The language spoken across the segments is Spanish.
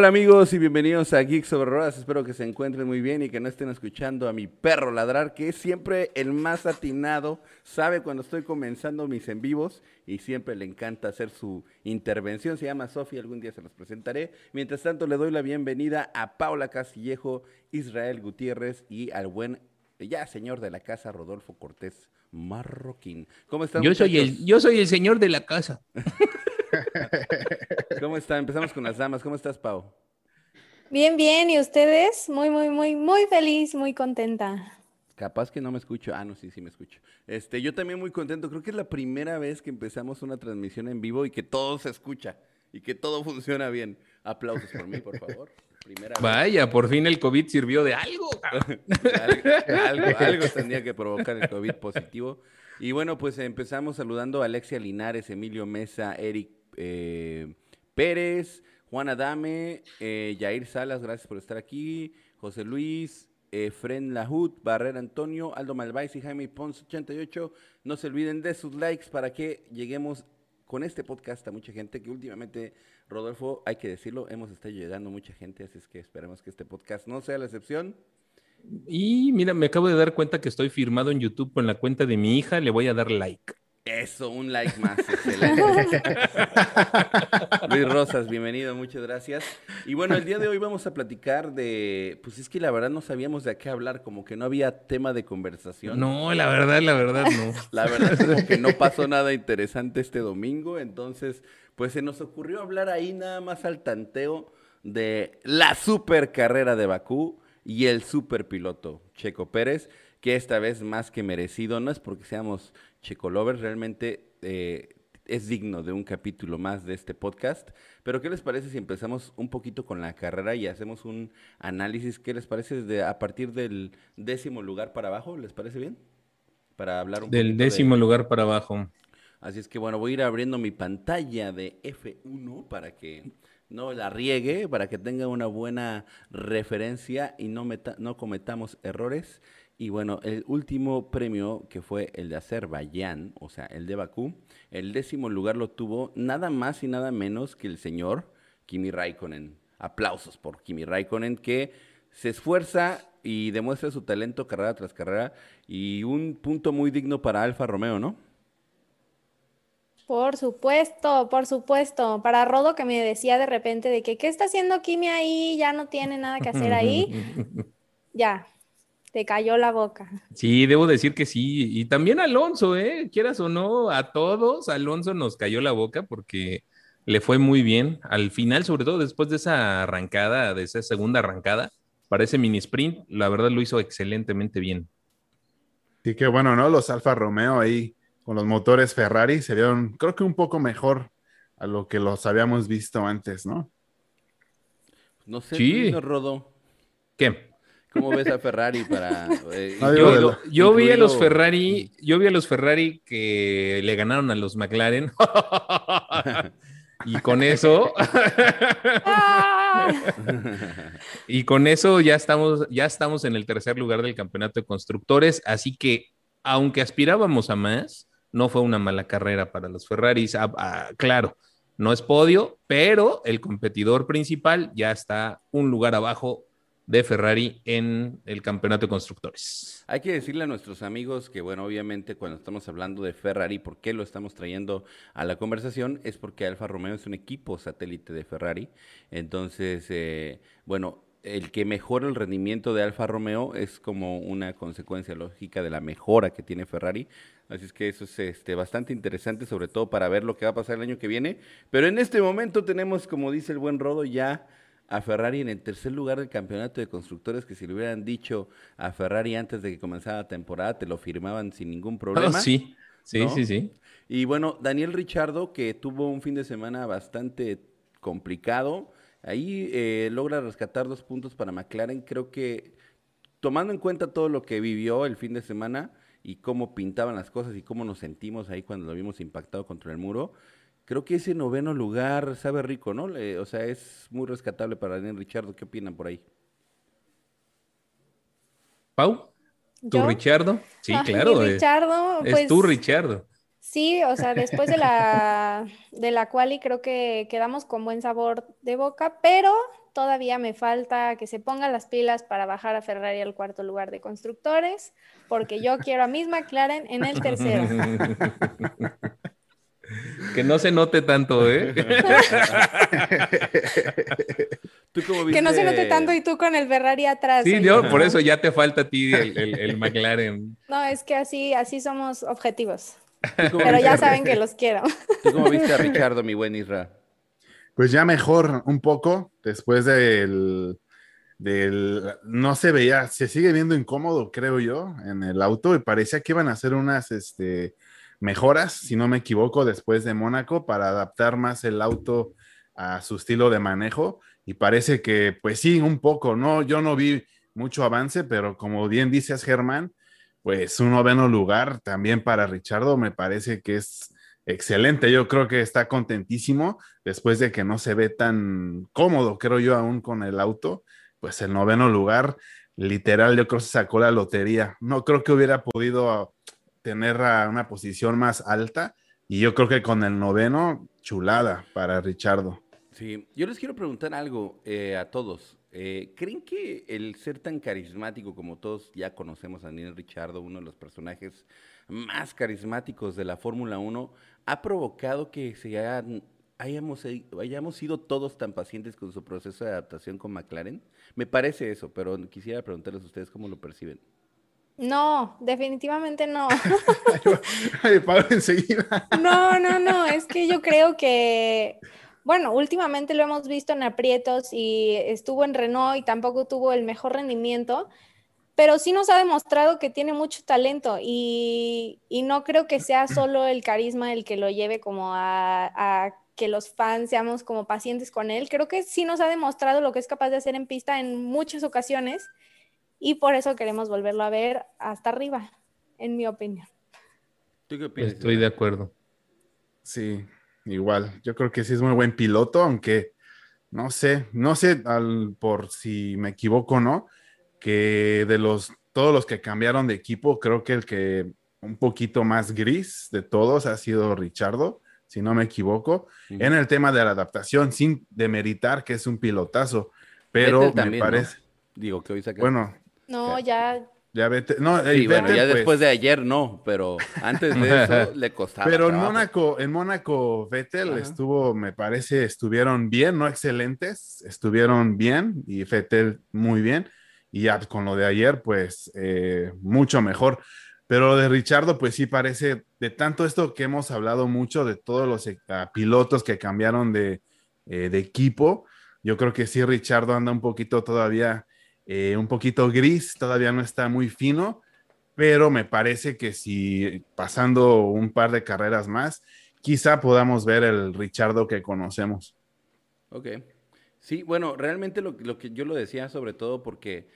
Hola amigos y bienvenidos a Geeks sobre Ruedas. Espero que se encuentren muy bien y que no estén escuchando a mi perro ladrar, que es siempre el más atinado, sabe cuando estoy comenzando mis en vivos y siempre le encanta hacer su intervención. Se llama Sofía, algún día se los presentaré. Mientras tanto, le doy la bienvenida a Paula Castillejo, Israel Gutiérrez y al buen, ya señor de la casa, Rodolfo Cortés Marroquín. ¿Cómo están? Yo soy, el, yo soy el señor de la casa. ¿Cómo están? Empezamos con las damas. ¿Cómo estás, Pau? Bien, bien. ¿Y ustedes? Muy, muy, muy, muy feliz, muy contenta. Capaz que no me escucho. Ah, no, sí, sí me escucho. Este, yo también muy contento. Creo que es la primera vez que empezamos una transmisión en vivo y que todo se escucha y que todo funciona bien. Aplausos por mí, por favor. Vaya, por fin el COVID sirvió de algo. algo, algo tendría que provocar el COVID positivo. Y bueno, pues empezamos saludando a Alexia Linares, Emilio Mesa, Eric eh, Pérez, Juan Adame, eh, Jair Salas, gracias por estar aquí, José Luis, eh, Fren Lahut, Barrera Antonio, Aldo Malváez y Jaime Pons 88. No se olviden de sus likes para que lleguemos con este podcast a mucha gente que últimamente, Rodolfo, hay que decirlo, hemos estado llegando mucha gente, así es que esperemos que este podcast no sea la excepción. Y mira, me acabo de dar cuenta que estoy firmado en YouTube con la cuenta de mi hija, le voy a dar like. Eso, un like más. Excelente. Luis Rosas, bienvenido, muchas gracias. Y bueno, el día de hoy vamos a platicar de, pues es que la verdad no sabíamos de qué hablar, como que no había tema de conversación. No, la verdad, la verdad no. La verdad es como que no pasó nada interesante este domingo, entonces, pues se nos ocurrió hablar ahí nada más al tanteo de la super carrera de Bakú y el super piloto Checo Pérez, que esta vez más que merecido, no es porque seamos Checolovers realmente eh, es digno de un capítulo más de este podcast. Pero, ¿qué les parece si empezamos un poquito con la carrera y hacemos un análisis? ¿Qué les parece desde a partir del décimo lugar para abajo? ¿Les parece bien? Para hablar un Del décimo lugar para abajo. Así es que bueno, voy a ir abriendo mi pantalla de F1 para que no la riegue, para que tenga una buena referencia y no, no cometamos errores. Y bueno, el último premio, que fue el de Azerbaiyán, o sea, el de Bakú, el décimo lugar lo tuvo nada más y nada menos que el señor Kimi Raikkonen. Aplausos por Kimi Raikkonen, que se esfuerza y demuestra su talento carrera tras carrera. Y un punto muy digno para Alfa Romeo, ¿no? Por supuesto, por supuesto. Para Rodo que me decía de repente de que, ¿qué está haciendo Kimi ahí? Ya no tiene nada que hacer ahí. ya, te cayó la boca. Sí, debo decir que sí. Y también Alonso, ¿eh? Quieras o no, a todos, Alonso nos cayó la boca porque le fue muy bien. Al final, sobre todo después de esa arrancada, de esa segunda arrancada, para ese mini sprint, la verdad lo hizo excelentemente bien. Sí, qué bueno, ¿no? Los Alfa Romeo ahí con los motores Ferrari se vieron, creo que un poco mejor a lo que los habíamos visto antes, ¿no? No sé, sí. Rodo. ¿Qué? ¿Cómo ves a Ferrari para.? Eh, yo, vi a los Ferrari, yo vi a los Ferrari que le ganaron a los McLaren. y con eso. y con eso ya estamos, ya estamos en el tercer lugar del campeonato de constructores. Así que, aunque aspirábamos a más, no fue una mala carrera para los Ferraris. Ah, ah, claro, no es podio, pero el competidor principal ya está un lugar abajo de Ferrari en el campeonato de constructores. Hay que decirle a nuestros amigos que, bueno, obviamente cuando estamos hablando de Ferrari, ¿por qué lo estamos trayendo a la conversación? Es porque Alfa Romeo es un equipo satélite de Ferrari. Entonces, eh, bueno, el que mejora el rendimiento de Alfa Romeo es como una consecuencia lógica de la mejora que tiene Ferrari. Así es que eso es este, bastante interesante, sobre todo para ver lo que va a pasar el año que viene. Pero en este momento tenemos, como dice el buen Rodo, ya a Ferrari en el tercer lugar del campeonato de constructores, que si le hubieran dicho a Ferrari antes de que comenzara la temporada, te lo firmaban sin ningún problema. sí, sí, sí, sí. Y bueno, Daniel Richardo, que tuvo un fin de semana bastante complicado, ahí eh, logra rescatar dos puntos para McLaren. Creo que tomando en cuenta todo lo que vivió el fin de semana y cómo pintaban las cosas y cómo nos sentimos ahí cuando lo vimos impactado contra el muro, creo que ese noveno lugar sabe rico, ¿no? o sea, es muy rescatable para Daniel Richardo. ¿Qué opinan por ahí? Pau, ¿tú Richardo? Sí, claro. Es, Richardo, es tú, pues, Richardo. Sí, o sea, después de la, de la quali creo que quedamos con buen sabor de boca, pero todavía me falta que se ponga las pilas para bajar a Ferrari al cuarto lugar de constructores, porque yo quiero a Miss McLaren en el tercero. Que no se note tanto, ¿eh? Que no se note tanto y tú con el Ferrari atrás. Sí, yo, por eso ya te falta a ti el, McLaren. No, es que así, así somos objetivos. Pero ya saben que los quiero. ¿Tú cómo viste a Ricardo, mi buen Isra? Pues ya mejor un poco después del, del, no se veía, se sigue viendo incómodo, creo yo, en el auto y parecía que iban a hacer unas este, mejoras, si no me equivoco, después de Mónaco para adaptar más el auto a su estilo de manejo y parece que, pues sí, un poco, ¿no? Yo no vi mucho avance, pero como bien dices, Germán, pues un noveno lugar también para Richardo me parece que es excelente. Yo creo que está contentísimo después de que no se ve tan cómodo, creo yo, aún con el auto. Pues el noveno lugar, literal, yo creo que se sacó la lotería. No creo que hubiera podido tener una posición más alta. Y yo creo que con el noveno, chulada para Richardo. Sí, yo les quiero preguntar algo eh, a todos. Eh, ¿Creen que el ser tan carismático como todos ya conocemos a Daniel Richardo, uno de los personajes más carismáticos de la Fórmula 1, ha provocado que se hayamos, hayamos sido todos tan pacientes con su proceso de adaptación con McLaren? Me parece eso, pero quisiera preguntarles a ustedes cómo lo perciben. No, definitivamente no. Ay, Pablo, enseguida. No, no, no, es que yo creo que bueno, últimamente lo hemos visto en aprietos y estuvo en Renault y tampoco tuvo el mejor rendimiento, pero sí nos ha demostrado que tiene mucho talento y, no creo que sea solo el carisma el que lo lleve como a, a, que los fans seamos como pacientes con él. Creo que sí nos ha demostrado lo que es capaz de hacer en pista en muchas ocasiones y por eso queremos volverlo a ver hasta arriba, en mi opinión. ¿Tú qué opinas? Estoy de acuerdo. Sí, igual. Yo creo que sí es muy buen piloto, aunque no sé, no sé al, por si me equivoco o no, que de los todos los que cambiaron de equipo, creo que el que un poquito más gris de todos ha sido Richardo, si no me equivoco, en el tema de la adaptación, sin demeritar que es un pilotazo, pero me parece. Digo que hoy Bueno. No, ya ya vete, no, sí, bueno, ya pues después de ayer no, pero antes de eso le costaba. Pero en Mónaco, en Mónaco, Vettel estuvo, me parece, estuvieron bien, no excelentes, estuvieron bien y Vettel muy bien. Y ya con lo de ayer, pues eh, mucho mejor. Pero lo de Richardo, pues sí parece, de tanto esto que hemos hablado mucho, de todos los eh, pilotos que cambiaron de, eh, de equipo, yo creo que sí, Richardo anda un poquito todavía eh, un poquito gris, todavía no está muy fino, pero me parece que si pasando un par de carreras más, quizá podamos ver el Richardo que conocemos. Ok. Sí, bueno, realmente lo, lo que yo lo decía sobre todo porque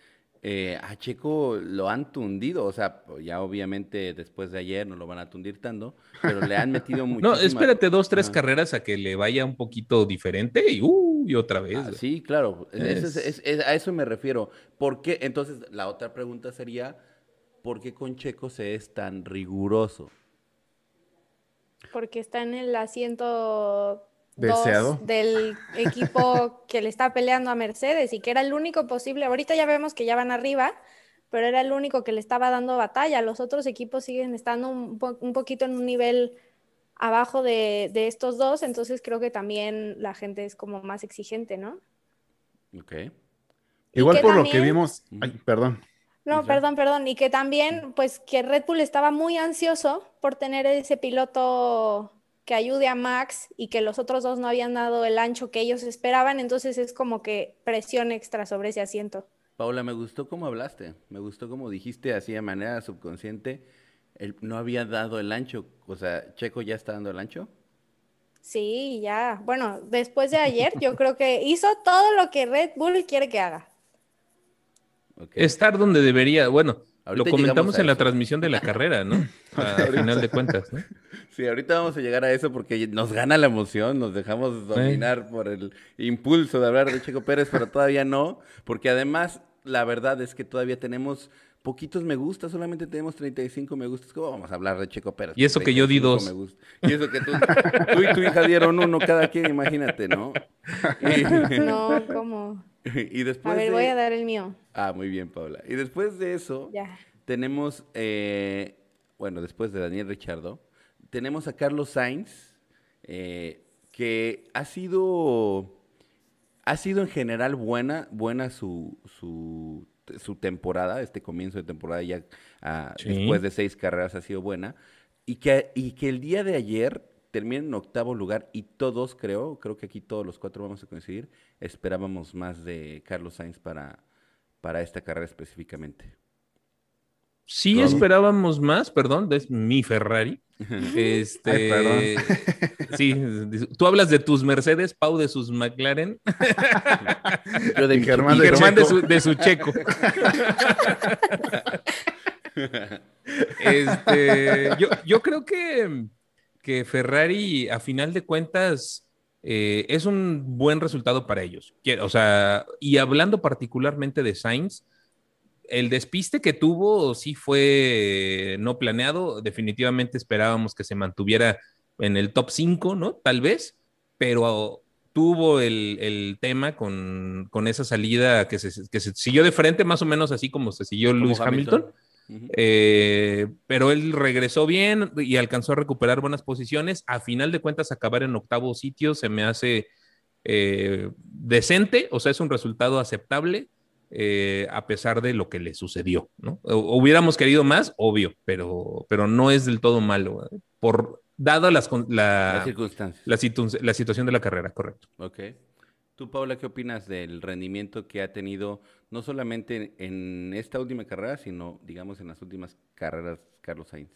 eh, a Checo lo han tundido, o sea, ya obviamente después de ayer no lo van a tundir tanto, pero le han metido mucho. no, espérate dos, tres carreras a que le vaya un poquito diferente y, uh, y otra vez. Ah, sí, claro, a eso me refiero. ¿Por qué? Entonces, la otra pregunta sería, ¿por qué con Checo se es tan riguroso? Porque está en el asiento del equipo que le está peleando a Mercedes y que era el único posible. Ahorita ya vemos que ya van arriba, pero era el único que le estaba dando batalla. Los otros equipos siguen estando un, poquito en un nivel abajo de, estos dos, entonces creo que también la gente es como más exigente, ¿no? Ok. Igual por lo que vimos, perdón. No, perdón, perdón. Y que también, pues que Red Bull estaba muy ansioso por tener ese piloto que ayude a Max y que los otros dos no habían dado el ancho que ellos esperaban, entonces es como que presión extra sobre ese asiento. Paula, me gustó cómo hablaste, me gustó cómo dijiste así de manera subconsciente, él no había dado el ancho, o sea, Checo ya está dando el ancho. Sí, ya. Bueno, después de ayer yo creo que hizo todo lo que Red Bull quiere que haga. Estar donde debería, bueno, lo comentamos en la transmisión de la carrera, ¿no? A final de cuentas, ¿no? Sí, ahorita vamos a llegar a eso porque nos gana la emoción, nos dejamos dominar por el impulso de hablar de Checo Pérez, pero todavía no, porque además la verdad es que todavía tenemos poquitos me gusta, solamente tenemos 35 me gustas. ¿Cómo vamos a hablar de Checo Pérez? Y eso que yo di 35 dos. me gusta. Y eso que tú, tú y tu hija dieron uno cada quien, imagínate, ¿no? Y, No, ¿cómo? y después A ver, de- voy a dar el mío. Ah, muy bien, Paula. Y después de eso, Ya. tenemos, eh, bueno, después de Daniel Richardo, tenemos a Carlos Sainz, eh, que ha sido, ha sido en general buena, buena su, su, su temporada, este comienzo de temporada ya ah, Sí. después de seis carreras ha sido buena, y que, y que el día de ayer termina en octavo lugar y todos creo, creo que aquí todos los cuatro vamos a coincidir, esperábamos más de Carlos Sainz para, para esta carrera específicamente. Sí esperábamos más, perdón, es mi Ferrari. Este, Ay, perdón. sí, tú hablas de tus Mercedes, Pau de sus McLaren Yo de mi Germán y de Germán de Checo. su, de su checo. Este, yo, yo creo que, que Ferrari, a final de cuentas, eh, es un buen resultado para ellos. O sea, y hablando particularmente de Sainz, el despiste que tuvo sí fue no planeado. Definitivamente esperábamos que se mantuviera en el top 5, ¿no? Tal vez, pero tuvo el, el tema con, con esa salida que se, que se siguió de frente, más o menos así como se siguió Lewis Hamilton. Eh, pero él regresó bien y alcanzó a recuperar buenas posiciones. A final de cuentas, acabar en octavo sitio se me hace eh, decente, o sea, es un resultado aceptable eh, a pesar de lo que le sucedió. ¿no? Hubiéramos querido más, obvio, pero, pero no es del todo malo, por dado las, la, Las circunstancias. la situ- la situación de la carrera, correcto. Ok. Tú, Paula, ¿qué opinas del rendimiento que ha tenido no solamente en esta última carrera, sino, digamos, en las últimas carreras Carlos Sainz?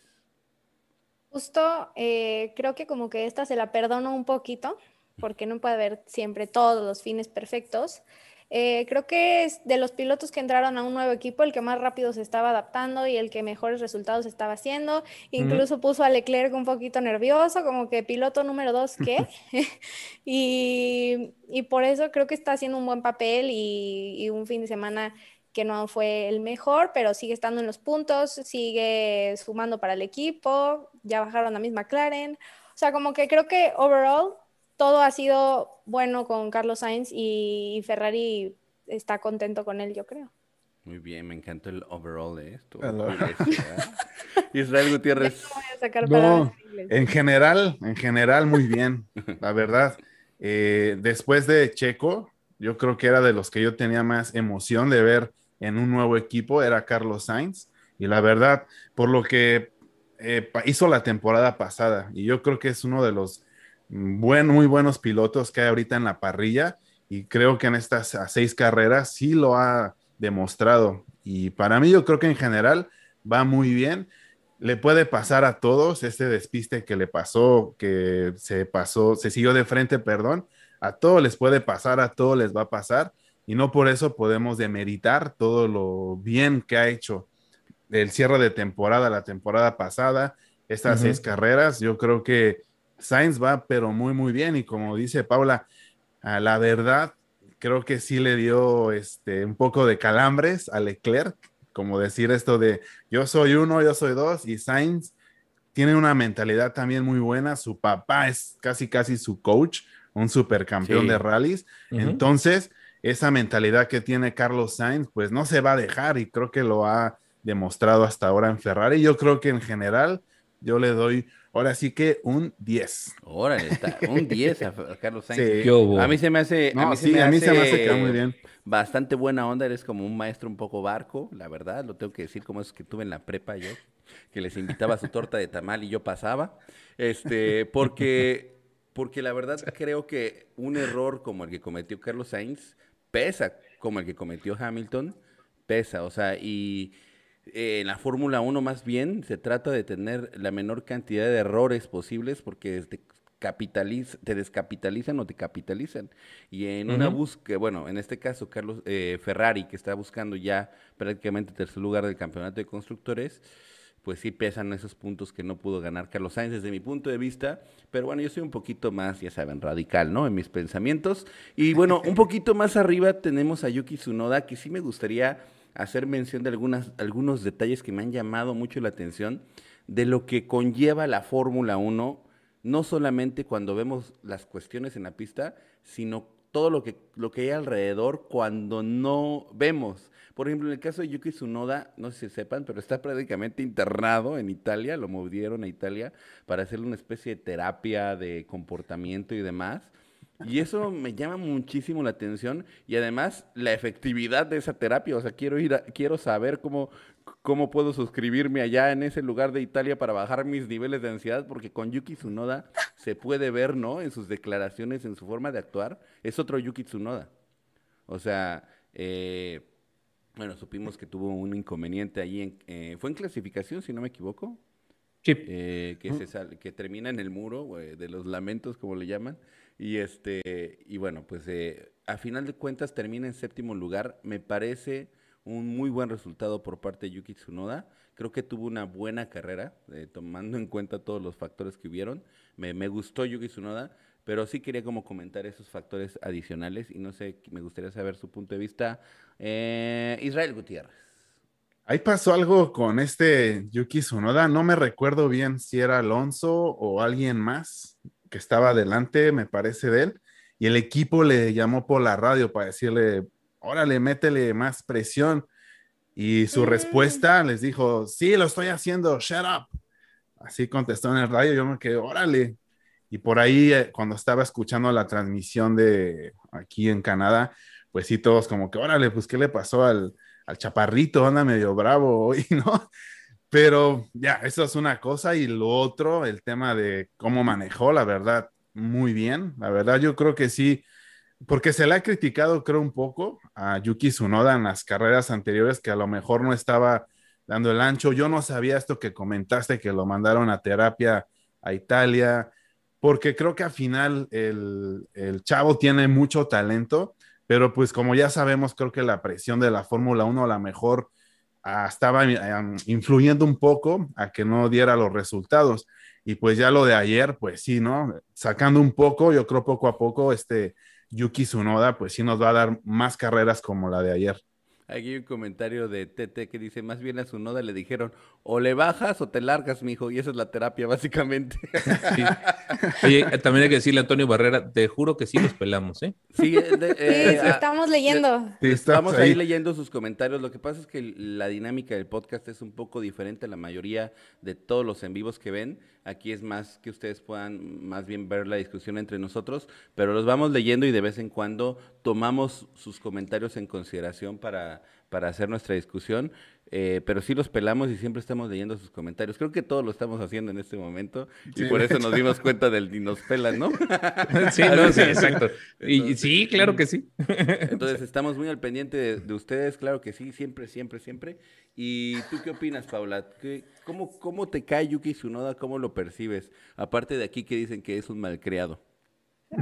Justo eh, creo que como que esta se la perdono un poquito, porque no puede haber siempre todos los fines perfectos. Eh, creo que es de los pilotos que entraron a un nuevo equipo el que más rápido se estaba adaptando y el que mejores resultados estaba haciendo. Incluso puso a Leclerc un poquito nervioso, como que piloto número dos, ¿qué? y, y por eso creo que está haciendo un buen papel y, y un fin de semana que no fue el mejor, pero sigue estando en los puntos, sigue sumando para el equipo, ya bajaron a misma McLaren. O sea, como que creo que overall todo ha sido bueno con Carlos Sainz y Ferrari está contento con él, yo creo. Muy bien, me encantó el overall de esto. Hello. Israel Gutiérrez. Voy a sacar No, en general, en general, muy bien, la verdad. Eh, después de Checo, yo creo que era de los que yo tenía más emoción de ver en un nuevo equipo, era Carlos Sainz. Y la verdad, por lo que eh, hizo la temporada pasada, y yo creo que es uno de los buen, muy buenos pilotos que hay ahorita en la parrilla, y creo que en estas seis carreras sí lo ha demostrado. Y para mí yo creo que en general va muy bien. Le puede pasar a todos este despiste que le pasó, que se pasó, se siguió de frente, perdón, a todos les puede pasar, a todos les va a pasar y no por eso podemos demeritar todo lo bien que ha hecho el cierre de temporada, la temporada pasada, estas seis carreras, yo creo que Sainz va pero muy muy bien y como dice Paula, a la verdad creo que sí le dio este un poco de calambres a Leclerc, como decir esto de yo soy uno, yo soy dos, y Sainz tiene una mentalidad también muy buena. Su papá es casi, casi su coach, un supercampeón Sí. de rallies. Entonces, esa mentalidad que tiene Carlos Sainz, pues no se va a dejar y creo que lo ha demostrado hasta ahora en Ferrari. Yo creo que en general yo le doy, ahora sí que un 10. Órale, está un 10 a, a Carlos Sainz. Sí. ¿Qué hubo? A mí se me hace. No, a mí sí, a mí se me hace que va muy bien. Bastante buena onda, eres como un maestro un poco barco, la verdad, lo tengo que decir como es que tuve en la prepa yo, que les invitaba su torta de tamal y yo pasaba, este, porque, porque la verdad creo que un error como el que cometió Carlos Sainz pesa, como el que cometió Hamilton, pesa, o sea, y eh, en la Fórmula 1 más bien se trata de tener la menor cantidad de errores posibles porque te, capitaliz- te descapitalizan o te capitalizan. Y en una búsqueda, bueno, en este caso Carlos eh, Ferrari, que está buscando ya prácticamente tercer lugar del campeonato de constructores, pues sí pesan esos puntos que no pudo ganar Carlos Sainz desde mi punto de vista, pero bueno, yo soy un poquito más, ya saben, radical, ¿no? En mis pensamientos. Y bueno, un poquito más arriba tenemos a Yuki Tsunoda, que sí me gustaría hacer mención de algunas, algunos detalles que me han llamado mucho la atención de lo que conlleva la Fórmula 1, no solamente cuando vemos las cuestiones en la pista, sino todo lo que, lo que hay alrededor cuando no vemos. Por ejemplo, en el caso de Yuki Tsunoda, no sé si sepan, pero está prácticamente internado en Italia, lo movieron a Italia para hacerle una especie de terapia de comportamiento y demás. Y eso me llama muchísimo la atención y además la efectividad de esa terapia. O sea, quiero ir, quiero saber cómo, cómo puedo suscribirme allá en ese lugar de Italia para bajar mis niveles de ansiedad, porque con Yuki Tsunoda se puede ver, ¿no? En sus declaraciones, en su forma de actuar, es otro Yuki Tsunoda. O sea, eh, bueno, supimos que tuvo un inconveniente ahí, en, eh, fue en clasificación, si no me equivoco. Eh, que, se que termina en el muro de los lamentos, como le llaman. Y, este, y bueno, pues eh, a final de cuentas termina en séptimo lugar. Me parece un muy buen resultado por parte de Yuki Tsunoda. Creo que tuvo una buena carrera, eh, tomando en cuenta todos los factores que hubieron. Me, me, gustó Yuki Tsunoda, pero sí quería como comentar esos factores adicionales y no sé, me gustaría saber su punto de vista. Eh, Israel Gutiérrez. Ahí pasó algo con este Yuki Tsunoda. No me recuerdo bien si era Alonso o alguien más que estaba delante, me parece, de él, y el equipo le llamó por la radio para decirle, órale, métele más presión. Y su mm. respuesta les dijo, sí, lo estoy haciendo, shut up. Así contestó en el radio, yo me quedé, órale. Y por ahí, eh, cuando estaba escuchando la transmisión de aquí en Canadá, pues sí, todos como que, órale, pues, ¿qué le pasó al, al chaparrito? Anda medio bravo hoy, ¿no? Pero ya, eso es una cosa y lo otro, el tema de cómo manejó, la verdad, muy bien. La verdad, yo creo que sí, porque se le ha criticado, creo, un poco a Yuki Tsunoda en las carreras anteriores, que a lo mejor no estaba dando el ancho. Yo no sabía esto que comentaste, que lo mandaron a terapia a Italia, porque creo que al final el, el chavo tiene mucho talento, pero pues como ya sabemos, creo que la presión de la Fórmula 1 a lo mejor estaba em, influyendo un poco a que no diera los resultados. Y pues ya lo de ayer, pues sí, ¿no? Sacando un poco, yo creo poco a poco, este Yuki Tsunoda, pues sí nos va a dar más carreras como la de ayer. Aquí hay un comentario de TT que dice, más bien a su noda le dijeron, o le bajas o te largas, mijo, y esa es la terapia, básicamente. Oye, también hay que decirle a Antonio Barrera, te juro que sí los pelamos, ¿eh? Sí, eh, eh, estamos leyendo. estamos ahí. leyendo sus comentarios. Lo que pasa es que la dinámica del podcast es un poco diferente a la mayoría de todos los en vivos que ven. Aquí es más que ustedes puedan más bien ver la discusión entre nosotros, pero los vamos leyendo y de vez en cuando tomamos sus comentarios en consideración para, para hacer nuestra discusión. Eh, pero sí los pelamos y siempre estamos leyendo sus comentarios. Creo que todos lo estamos haciendo en este momento y por eso nos dimos cuenta del ni nos pelan, ¿no? sí, no, sí, exacto. y sí, claro que sí. entonces estamos muy al pendiente de, ustedes, claro que sí, siempre, siempre, siempre. ¿Y tú qué opinas, Paula? cómo, ¿Cómo te cae Yuki Tsunoda? ¿Cómo lo percibes? Aparte de aquí que dicen que es un malcriado.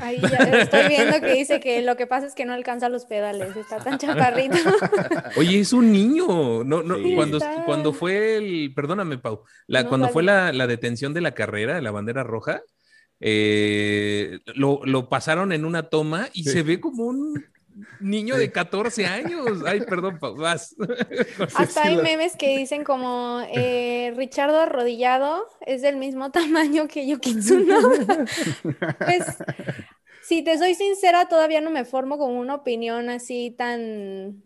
Ahí ya estoy viendo que dice que lo que pasa es que no alcanza los pedales, está tan chaparrito. Oye, es un niño. No, no, cuando, cuando fue el, perdóname, Pau, la, cuando fue la, la, detención de la carrera, la bandera roja, eh, lo, lo, pasaron en una toma y se ve como un niño de 14 años. Ay, perdón, vas. Hasta hay memes que dicen como eh, Richardo arrodillado es del mismo tamaño que Yuki Tsunoda. pues, si te soy sincera, todavía no me formo con una opinión así tan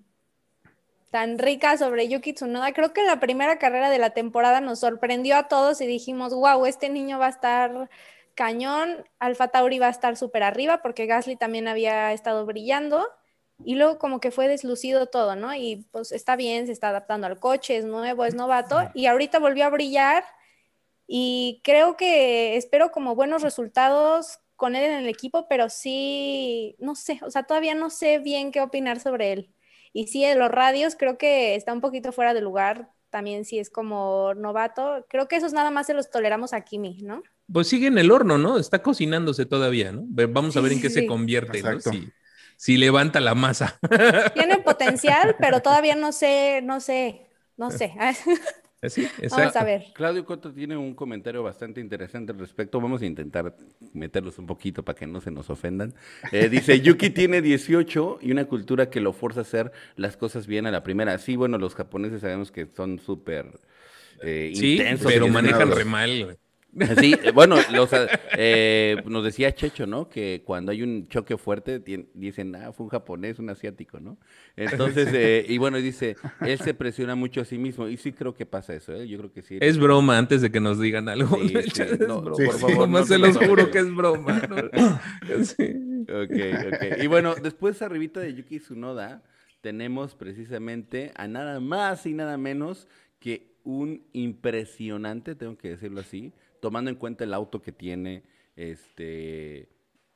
tan rica sobre Yuki Tsunoda. Creo que la primera carrera de la temporada nos sorprendió a todos y dijimos, wow, este niño va a estar cañón, Alfa Tauri va a estar súper arriba porque Gasly también había estado brillando y luego como que fue deslucido todo, ¿no? Y pues está bien, se está adaptando al coche, es nuevo, es novato y ahorita volvió a brillar y creo que espero como buenos resultados con él en el equipo, pero sí, no sé, o sea, todavía no sé bien qué opinar sobre él. Y sí, en los radios creo que está un poquito fuera de lugar, también si es como novato, creo que esos nada más se los toleramos a Kimi, ¿no? Pues sigue en el horno, ¿no? Está cocinándose todavía, ¿no? Vamos a ver en qué se convierte, ¿no? Si levanta la masa. Tiene potencial, pero todavía no sé, no sé, no sé. Sí, Vamos a ver. Claudio Cotto tiene un comentario bastante interesante al respecto. Vamos a intentar meterlos un poquito para que no se nos ofendan. Eh, dice, Yuki tiene 18 y una cultura que lo forza a hacer las cosas bien a la primera. Sí, bueno, los japoneses sabemos que son súper eh, Sí, intensos. pero manejan re mal, güey. Sí, eh, bueno, los, eh, nos decía Checho, ¿no? Que cuando hay un choque fuerte, dicen, ah, fue un japonés, un asiático, ¿no? Entonces, eh, y bueno, dice, él se presiona mucho a sí mismo. Y sí creo que pasa eso, ¿eh? Yo creo que sí. Es broma antes de que nos digan algo. Sí, sí, no, por favor, no se los juro que es broma. ¿no? Sí. Ok, ok. Y bueno, después arribita de Yuki Tsunoda tenemos precisamente a nada más y nada menos que un impresionante, tengo que decirlo así, tomando en cuenta el auto que tiene, este,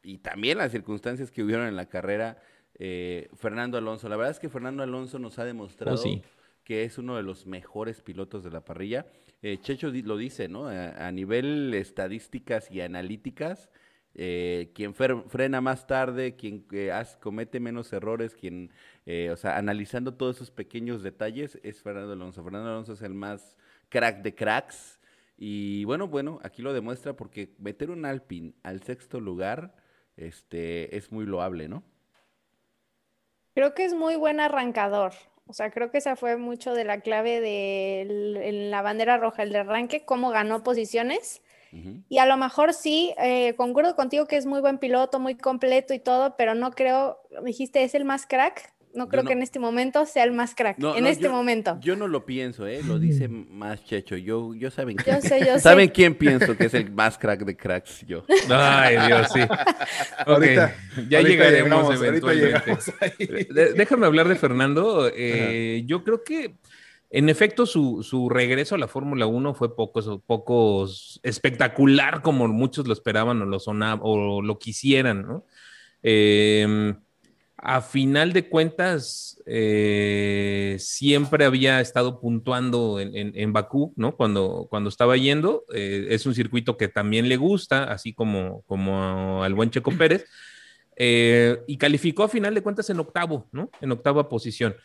y también las circunstancias que hubieron en la carrera, eh, Fernando Alonso. La verdad es que Fernando Alonso nos ha demostrado Oh, sí. que es uno de los mejores pilotos de la parrilla. Eh, Checho lo dice, ¿no? A, a nivel estadísticas y analíticas, eh, quien frena más tarde, quien eh, comete menos errores, quien, eh, o sea, analizando todos esos pequeños detalles, es Fernando Alonso. Fernando Alonso es el más crack de cracks. Y bueno, bueno, aquí lo demuestra porque meter un Alpine al sexto lugar este, es muy loable, ¿no? Creo que es muy buen arrancador. O sea, creo que esa fue mucho de la clave de la bandera roja, el de arranque, cómo ganó posiciones. Y a lo mejor sí, eh, concuerdo contigo que es muy buen piloto, muy completo y todo, pero no creo, dijiste, es el más crack. No Yo creo no- que en este momento sea el más crack. No, en no, este yo- momento. Yo no lo pienso, ¿eh? Lo dice más Checho. Yo, yo saben Yo quién. sé, yo sé. ¿Saben quién pienso que es el más crack de cracks? Yo. Ay, Dios, sí. Ok, Ahorita- ya ahorita llegaremos llegamos, ahorita eventualmente. llegamos ahí. De- déjame hablar de Fernando. Eh, yo creo que, en efecto, su, su regreso a la Fórmula 1 fue poco, poco espectacular como muchos lo esperaban o lo, sona- o lo quisieran, ¿no? Eh, a final de cuentas, eh, siempre había estado puntuando en, en- en Bakú, ¿no? Cuando, cuando estaba yendo. Eh, es un circuito que también le gusta, así como, como al buen Checo Pérez. Eh, y calificó a final de cuentas en octavo, ¿no? En octava posición.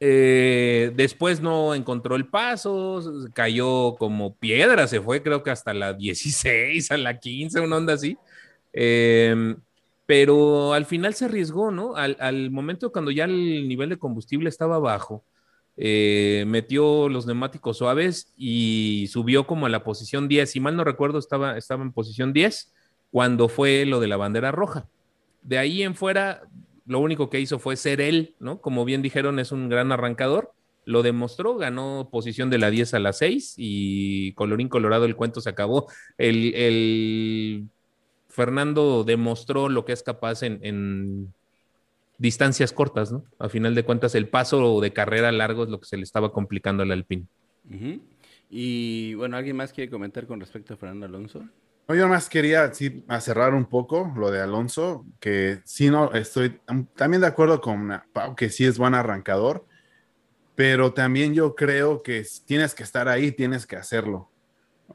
Después no encontró el paso, cayó como piedra, se fue creo que hasta la 16, a la 15, una onda así. Eh, pero al final se arriesgó, ¿no? Al, momento cuando ya el nivel de combustible estaba bajo, eh, metió los neumáticos suaves y subió como a la posición 10. Si mal no recuerdo, estaba, estaba en posición 10 cuando fue lo de la bandera roja. De ahí en fuera, lo único que hizo fue ser él, ¿no? Como bien dijeron, es un gran arrancador. Lo demostró, ganó posición de la 10 a la 6 y colorín colorado el cuento se acabó. El, el Fernando demostró lo que es capaz en, en, distancias cortas, ¿no? A final de cuentas, el paso de carrera largo es lo que se le estaba complicando al Alpine. Uh -huh. Y bueno, ¿alguien más quiere comentar con respecto a Fernando Alonso? No, yo más quería sí, a cerrar un poco lo de Alonso, que sí, no, estoy también de acuerdo con Pau, que sí es buen arrancador, pero también yo creo que tienes que estar ahí, tienes que hacerlo.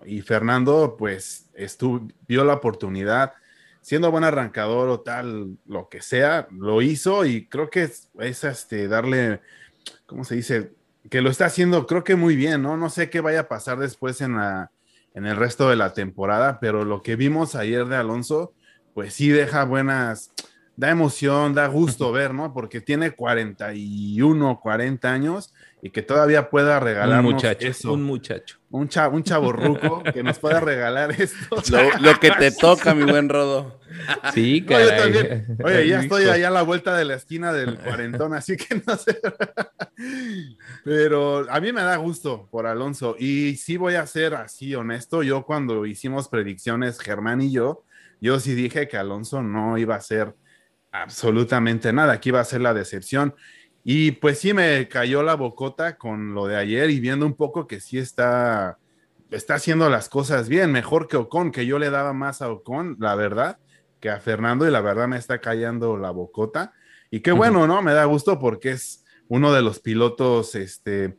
Y Fernando, pues, estuvo, vio la oportunidad, siendo buen arrancador o tal, lo que sea, lo hizo y creo que es, es este, darle, ¿cómo se dice? Que lo está haciendo, creo que muy bien, ¿no? No sé qué vaya a pasar después en la en el resto de la temporada, pero lo que vimos ayer de Alonso, pues sí deja buenas, da emoción, da gusto ver, ¿no? Porque tiene 41, 40 años y que todavía pueda regalar un muchacho, eso. Un muchacho. Un, cha, un chaborruco que nos pueda regalar esto. Lo, lo, que te toca, mi buen Rodo. Sí, no, yo también. Oye, ya estoy allá a la vuelta de la esquina del cuarentón, así que no sé. Pero a mí me da gusto por Alonso. Y sí voy a ser así honesto. Yo cuando hicimos predicciones, Germán y yo, yo sí dije que Alonso no iba a ser absolutamente nada, que iba a ser la decepción. Y pues sí me cayó la bocota con lo de ayer y viendo un poco que sí está, está haciendo las cosas bien, mejor que Ocon, que yo le daba más a Ocon, la verdad, que a Fernando y la verdad me está callando la bocota. Y qué bueno, ¿no? Me da gusto porque es uno de los pilotos, este,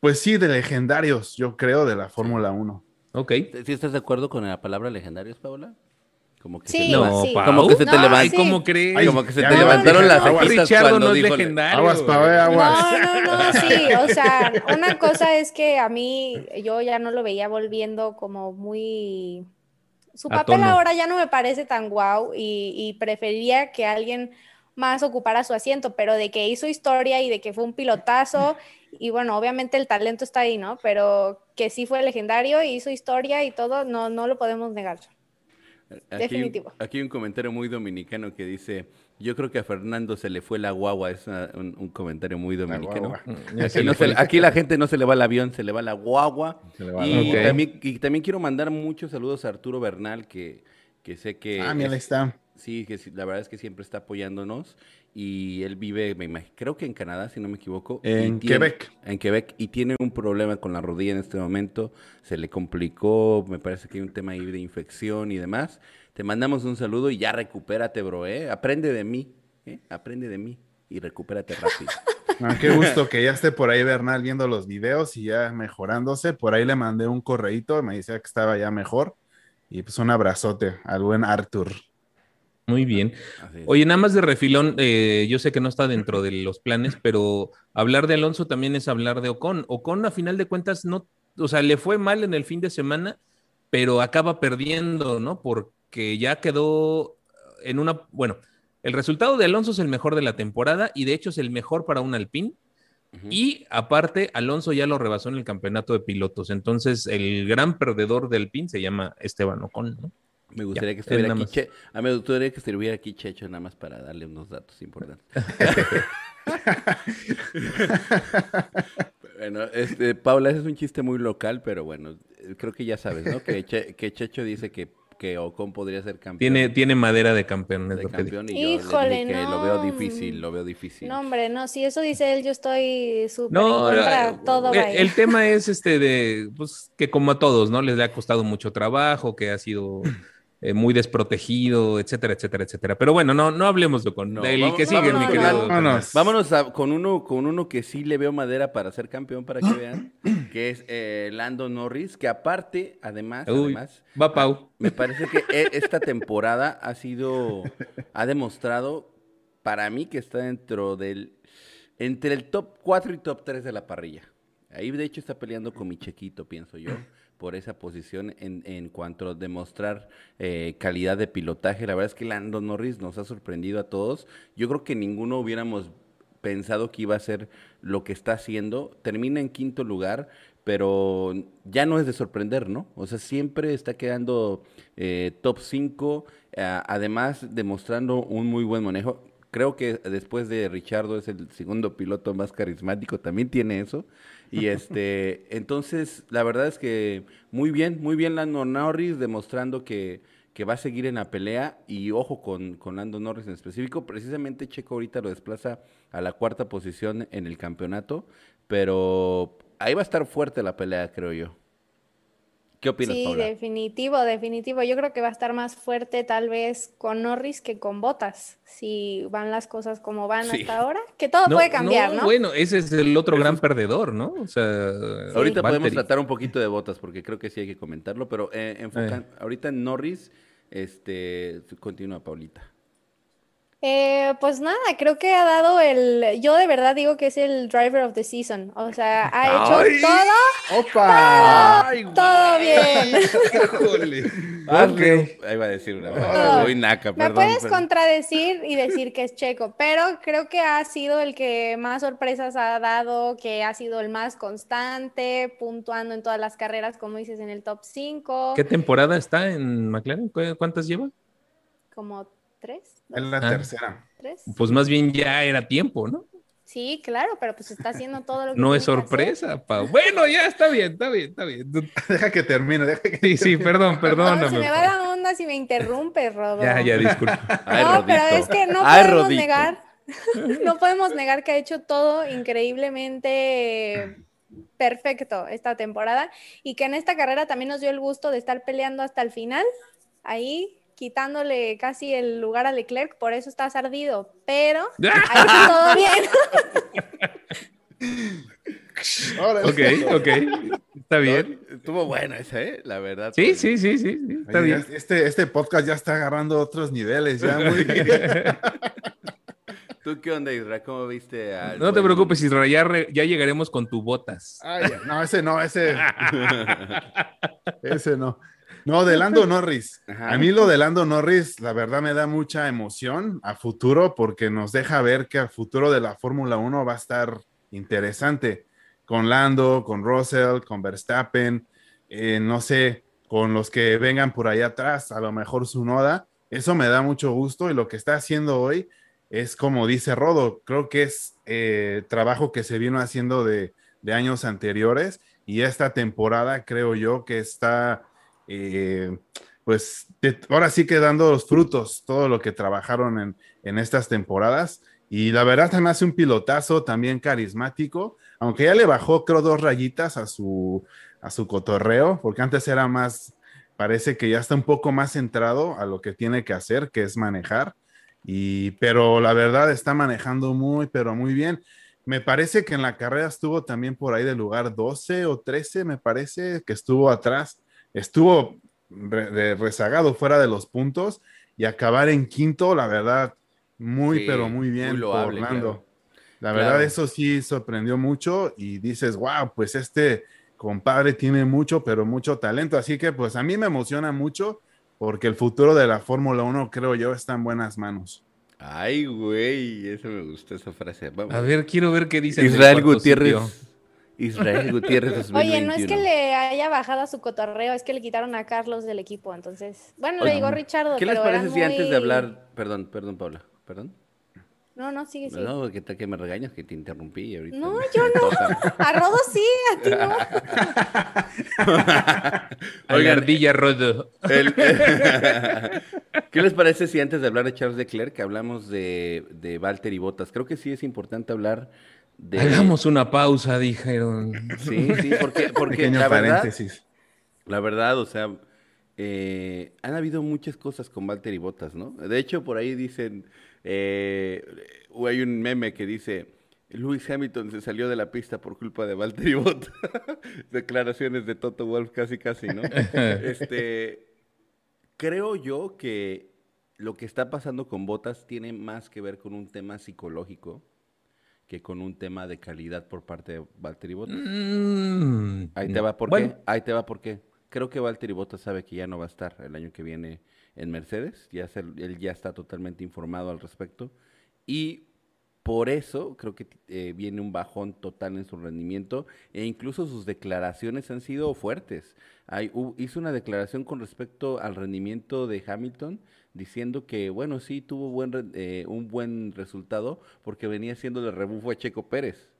pues sí, de legendarios, yo creo, de la Fórmula 1. Ok. ¿Sí estás de acuerdo con la palabra legendarios, Paula? Como que Sí, se, No, sí. Como que se te No. Ay, sí. ¿cómo crees? Ay, como que se ya te levantaron las Aguas, cejitas Richardo cuando no es dijo. legendario. Aguas, aguas. No, no, no, sí, o sea, una cosa es que a mí yo ya no lo veía volviendo como muy... Su A papel tono. ahora ya no me parece tan guau y, y preferiría que alguien más ocupara su asiento, pero de que hizo historia y de que fue un pilotazo y bueno, obviamente el talento está ahí, ¿no? Pero que sí fue legendario y hizo historia y todo, no, no lo podemos negar. Aquí. Aquí hay un comentario muy dominicano que dice, yo creo que a Fernando se le fue la guagua, es una- un, un comentario muy dominicano. se Aquí, no se- la gente no se le va el avión, se le va la guagua. Se le va Y, la- Ok. también, y también quiero mandar muchos saludos a Arturo Bernal, que, que sé que... Ah, mira, está. Sí, que sí, la verdad es que siempre está apoyándonos y él vive, me imag- creo que en Canadá, si no me equivoco. En tiene- Quebec. En Quebec y tiene un problema con la rodilla en este momento. Se le complicó, me parece que hay un tema ahí de infección y demás. Te mandamos un saludo y ya recupérate, bro, ¿eh? Aprende de mí, ¿eh? Aprende de mí y recupérate rápido. Ah, qué gusto que ya esté por ahí Bernal viendo los videos y ya mejorándose. Por ahí le mandé un correíto, me decía que estaba ya mejor. Y pues un abrazote al buen Arthur. Muy bien. Oye, nada más de refilón, eh, yo sé que no está dentro de los planes, pero hablar de Alonso también es hablar de Ocon. Ocon, a final de cuentas, no, o sea, le fue mal en el fin de semana, pero acaba perdiendo, ¿no? Porque ya quedó en una, bueno, el resultado de Alonso es el mejor de la temporada y de hecho es el mejor para un Alpine. Y aparte, Alonso ya lo rebasó en el campeonato de pilotos. Entonces, el gran perdedor del Alpine se llama Esteban Ocon, ¿no? Me gustaría Ya, que estuviera nada aquí. Che- ah, me gustaría que estuviera aquí Checho nada más para darle unos datos importantes. bueno, este, Paula, ese es un chiste muy local, pero bueno, eh, creo que ya sabes, ¿no? Que, Che- que Checho dice que, que Ocon podría ser campeón. Tiene, tiene madera de campeón, es de lo que digo. campeón y yo Híjole, le dije que lo veo no. difícil, lo veo difícil. No, hombre, no, si eso dice él, yo estoy súper No, contra, eh, todo eh, ahí. el tema es este de, pues, que como a todos, ¿no? Les le ha costado mucho trabajo, que ha sido eh, muy desprotegido, etcétera, etcétera, etcétera. Pero bueno, no, no hablemos de con No, del vamos- que sigue, mi vámonos, querido. vámonos. Vámonos a- con uno con uno que sí le veo madera para ser campeón, para que vean, que es eh, Lando Norris, que aparte, además, Uy, además, va Pau. Me parece que e- esta temporada ha sido, ha demostrado para mí que está dentro del, entre el top 4 y top 3 de la parrilla. Ahí de hecho está peleando con mi chequito, pienso yo, por esa posición en, en cuanto a demostrar eh, calidad de pilotaje. La verdad es que Lando Norris nos ha sorprendido a todos. Yo creo que ninguno hubiéramos pensado que iba a ser lo que está haciendo. Termina en quinto lugar, pero ya no es de sorprender, ¿no? O sea, siempre está quedando eh, top 5, además demostrando un muy buen manejo. Creo que después de Richardo es el segundo piloto más carismático, también tiene eso. Y este, entonces, la verdad es que muy bien, muy bien Lando Norris, demostrando que, que va a seguir en la pelea. Y ojo con, con Lando Norris en específico, precisamente Checo ahorita lo desplaza a la cuarta posición en el campeonato, pero ahí va a estar fuerte la pelea, creo yo. ¿Qué opinas, Sí, Paula? definitivo, definitivo. Yo creo que va a estar más fuerte tal vez con Norris que con Botas, si van las cosas como van Sí. hasta ahora, que todo No, puede cambiar, ¿no? Bueno, ese es el otro gran perdedor, ¿no? O sea, Ahorita podemos tratar un poquito de botas porque creo que sí hay que comentarlo, pero eh, enfocan- ahorita en Norris, este, continúa Paulita. Eh, pues nada, creo que ha dado el, yo de verdad digo que es el driver of the season, o sea, ha hecho ¡Ay! todo, ¡Opa! Ay, todo bien. Ahí va a decir una Ah. muy naca, Me puedes perdón. contradecir y decir que es Checo, pero creo que ha sido el que más sorpresas ha dado, que ha sido el más constante, puntuando en todas las carreras, como dices, en el top 5, ¿Qué temporada está en McLaren? ¿Cu- ¿Cuántas lleva? como tres, Es la Ah. tercera. tres. Pues más bien ya era tiempo, ¿no? Sí, claro, pero pues está haciendo todo lo que No es sorpresa, Pau. Bueno, ya está bien, está bien, está bien. Deja que termine, deja que Sí, sí, perdón, No, perdóname. se me va la onda si me interrumpes, Rodo. Ya, ya, disculpa. Ay, no, pero es que no Ay, podemos Rodito. negar, no podemos negar que ha hecho todo increíblemente perfecto esta temporada y que en esta carrera también nos dio el gusto de estar peleando hasta el final, ahí quitándole casi el lugar a Leclerc, por eso está ardido, pero ha hecho todo bien. Ok, ok. Está bien. Estuvo buena esa, ¿eh? La verdad. Sí, pues. sí, sí, sí, sí, está Oye, bien. Este, este podcast ya está agarrando otros niveles, ya muy ¿Tú qué onda, Isra? ¿Cómo viste al No te preocupes, Isra, ya, re- ya llegaremos con tu botas. Ay, no, ese no, ese. ese no. No, de Lando Norris. Ajá. A mí lo de Lando Norris, la verdad me da mucha emoción a futuro porque nos deja ver que el futuro de la Fórmula 1 va a estar interesante. Con Lando, con Russell, con Verstappen, eh, no sé, con los que vengan por ahí atrás, a lo mejor su noda. Eso me da mucho gusto y lo que está haciendo hoy es como dice Rodo, creo que es eh, trabajo que se vino haciendo de, de años anteriores y esta temporada creo yo que está, eh, pues ahora sí que dando los frutos, todo lo que trabajaron en, en estas temporadas y la verdad se me hace un pilotazo también carismático, aunque ya le bajó creo dos rayitas a su, a su cotorreo, porque antes era más, parece que ya está un poco más centrado a lo que tiene que hacer, que es manejar. Y, pero la verdad está manejando muy, pero muy bien. Me parece que en la carrera estuvo también por ahí del lugar 12 o 13, me parece que estuvo atrás. Estuvo re- de- rezagado fuera de los puntos y acabar en quinto, la verdad, muy, Sí, pero muy bien muy por Orlando. claro. La Claro. verdad, eso sí sorprendió mucho y dices, wow, pues este compadre tiene mucho, pero mucho talento. Así que pues a mí me emociona mucho porque el futuro de la Fórmula 1, creo yo, está en buenas manos. Ay, güey, eso me gustó esa frase. Vamos. A ver, quiero ver qué dice. Israel Gutiérrez. sitio. Israel Gutiérrez 2021. Oye, no es que le haya bajado a su cotorreo, es que le quitaron a Carlos del equipo, entonces. Bueno, Oye, le digo Richardo, ¿Qué les pero parece si antes de hablar, perdón, perdón, Paula, perdón? No, no, sigue, sigue. No, ¿qué tal que me regañas que te interrumpí y ahorita? No, yo no. A Rodo sí, a ti no. Oigan, ardilla rodo. el- ¿Qué les parece si antes de hablar de Charles Leclerc hablamos de, de Valtteri Bottas? Creo que sí es importante hablar de... Hagamos una pausa, dijeron. Sí, sí, porque, porque Pequeño la verdad, paréntesis. La verdad, o sea, eh, han habido muchas cosas con Valtteri Bottas, ¿no? De hecho, por ahí dicen, eh, o hay un meme que dice, Lewis Hamilton se salió de la pista por culpa de Valtteri Bottas. Declaraciones de Toto Wolf casi, casi, ¿no? este, creo yo que lo que está pasando con Bottas tiene más que ver con un tema psicológico que con un tema de calidad por parte de Valtteri Bottas. Mm, Ahí te va por bueno, qué. Ahí te va por qué. Creo que Valtteri Bottas sabe que ya no va a estar el año que viene en Mercedes. Ya se- él ya está totalmente informado al respecto. Y por eso creo que eh, viene un bajón total en su rendimiento. E incluso sus declaraciones han sido fuertes. Hay, hizo una declaración con respecto al rendimiento de Hamilton diciendo que, bueno, sí tuvo buen re- eh, un buen resultado porque venía haciéndole rebufo a Checo Pérez.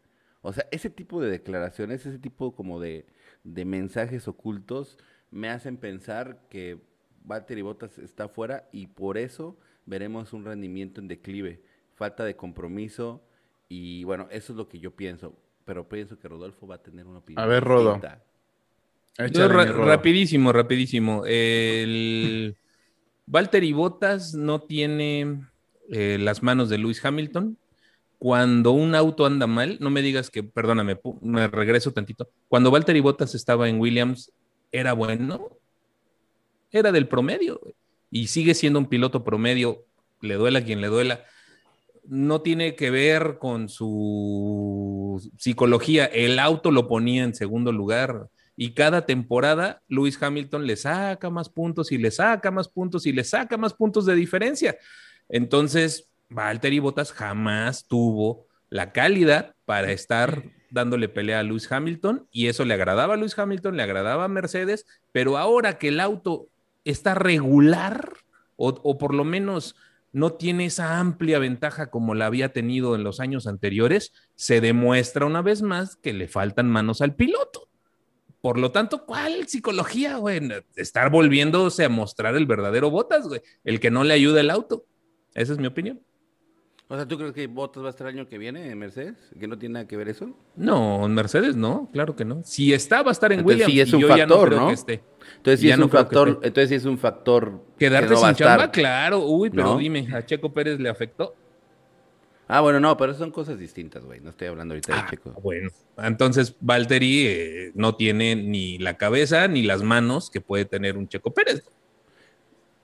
O sea, ese tipo de declaraciones, ese tipo como de, de mensajes ocultos me hacen pensar que Valtteri Bottas está fuera y por eso veremos un rendimiento en declive, falta de compromiso y bueno, eso es lo que yo pienso, pero pienso que Rodolfo va a tener una opinión. A ver, Échale, ra- Rodo. rapidísimo, rapidísimo. El Valtteri Bottas no tiene eh, las manos de Lewis Hamilton. Cuando un auto anda mal, no me digas que, perdóname, me regreso tantito. Cuando Valtteri Bottas estaba en Williams, ¿era bueno? Era del promedio y sigue siendo un piloto promedio, le duela a quien le duela. No tiene que ver con su psicología. El auto lo ponía en segundo lugar y cada temporada Lewis Hamilton le saca más puntos y le saca más puntos y le saca más puntos de diferencia. Entonces, Valtteri Bottas jamás tuvo la calidad para estar dándole pelea a Lewis Hamilton y eso le agradaba a Lewis Hamilton, le agradaba a Mercedes, pero ahora que el auto está regular o, o por lo menos no tiene esa amplia ventaja como la había tenido en los años anteriores, se demuestra una vez más que le faltan manos al piloto. Por lo tanto, ¿cuál psicología, güey? Estar volviéndose a mostrar el verdadero Botas, güey. El que no le ayuda el auto. Esa es mi opinión. O sea, ¿tú crees que Bottas va a estar el año que viene en Mercedes? ¿Que no tiene nada que ver eso? No, en Mercedes no, claro que no. Si está, va a estar en Entonces, Williams. sí es y un yo ya no factor, creo ¿no? que esté. Entonces sí Ya es no un factor, entonces sí es un factor Quedarte que no sin chamba, estar. claro. Uy, pero dime, ¿a Checo Pérez le afectó? Ah, bueno, no, pero son cosas distintas, güey. No estoy hablando ahorita de Ah, Checo. bueno, entonces Valtteri eh, no tiene ni la cabeza ni las manos que puede tener un Checo Pérez,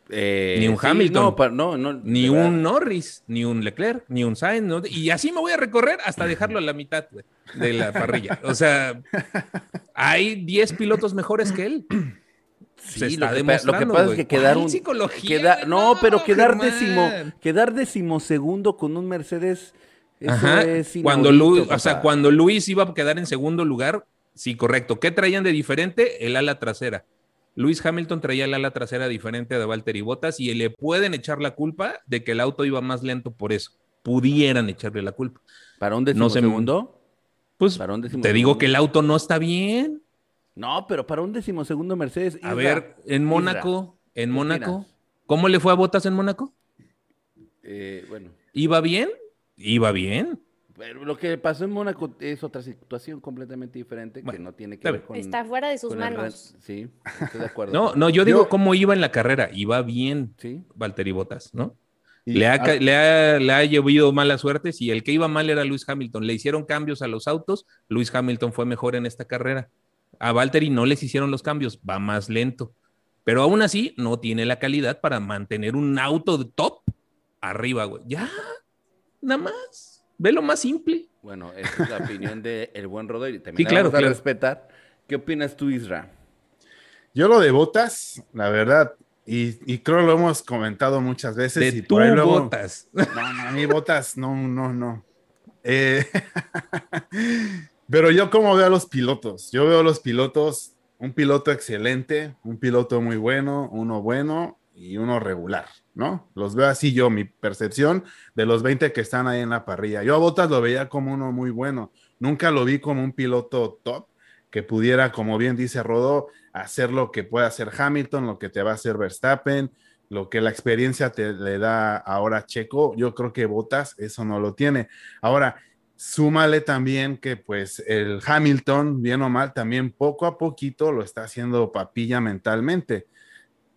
Eh, Ni un sí, Hamilton. No, pa- no, no, ni verdad. un Norris, ni un Leclerc, ni un Sainz, ¿no? y así me voy a recorrer hasta dejarlo a la mitad de la parrilla. O sea, hay 10 pilotos mejores que él. Sí, se está lo que, lo que pasa es que quedar ¿Cuál un psicología, queda- güey? no, pero quedar Germán. décimo, quedar decimosegundo con un Mercedes, eso Ajá. es Cuando Luis, o sea, cuando Luis iba a quedar en segundo lugar, sí, correcto. ¿Qué traían de diferente? El ala trasera. Luis Hamilton traía el ala trasera diferente de Valtteri Bottas y le pueden echar la culpa de que el auto iba más lento por eso. Pudieran echarle la culpa. para un no se- decimosegundo, Pues para un te decimosegundo. digo que el auto no está bien. No, pero para un decimosegundo Mercedes. A Isra, ver, en Mónaco, en ¿qué Mónaco, opinas? ¿cómo le fue a Bottas en Mónaco? eh, bueno, ¿Iba bien? Iba bien. pero lo que pasó en Mónaco es otra situación completamente diferente que no tiene que ver con Está fuera de sus el manos. Sí, estoy de acuerdo. No, no, yo digo Yo- cómo iba en la carrera. Iba bien Sí. Valtteri Bottas, ¿no? Y- Le ha, ah, le, ha, le ha llovido mala suerte. Si el que iba mal era Luis Hamilton, le hicieron cambios a los autos. Luis Hamilton fue mejor en esta carrera. A Valtteri no les hicieron los cambios, va más lento. Pero aún así, no tiene la calidad para mantener un auto de top arriba, güey. Ya, nada más. Ve lo más simple. Bueno, esa es la opinión del el buen Rodo y también Sí, la claro, vamos a claro. respetar. ¿Qué opinas tú, Isra? Yo lo de botas, la verdad, y, y creo lo hemos comentado muchas veces. y De tú por ahí luego- botas. No, no, a mí botas, no, no, no. Eh, pero yo como veo a los pilotos, yo veo a los pilotos, un piloto excelente, un piloto muy bueno, uno bueno y uno regular, ¿no? Los veo así yo, mi percepción de los 20 que están ahí en la parrilla. Yo a Botas lo veía como uno muy bueno, nunca lo vi como un piloto top que pudiera, como bien dice Rodo, hacer lo que puede hacer Hamilton, lo que te va a hacer Verstappen, lo que la experiencia te le da ahora Checo, yo creo que Botas eso no lo tiene. Ahora, súmale también que pues el Hamilton, bien o mal, también poco a poquito lo está haciendo papilla mentalmente.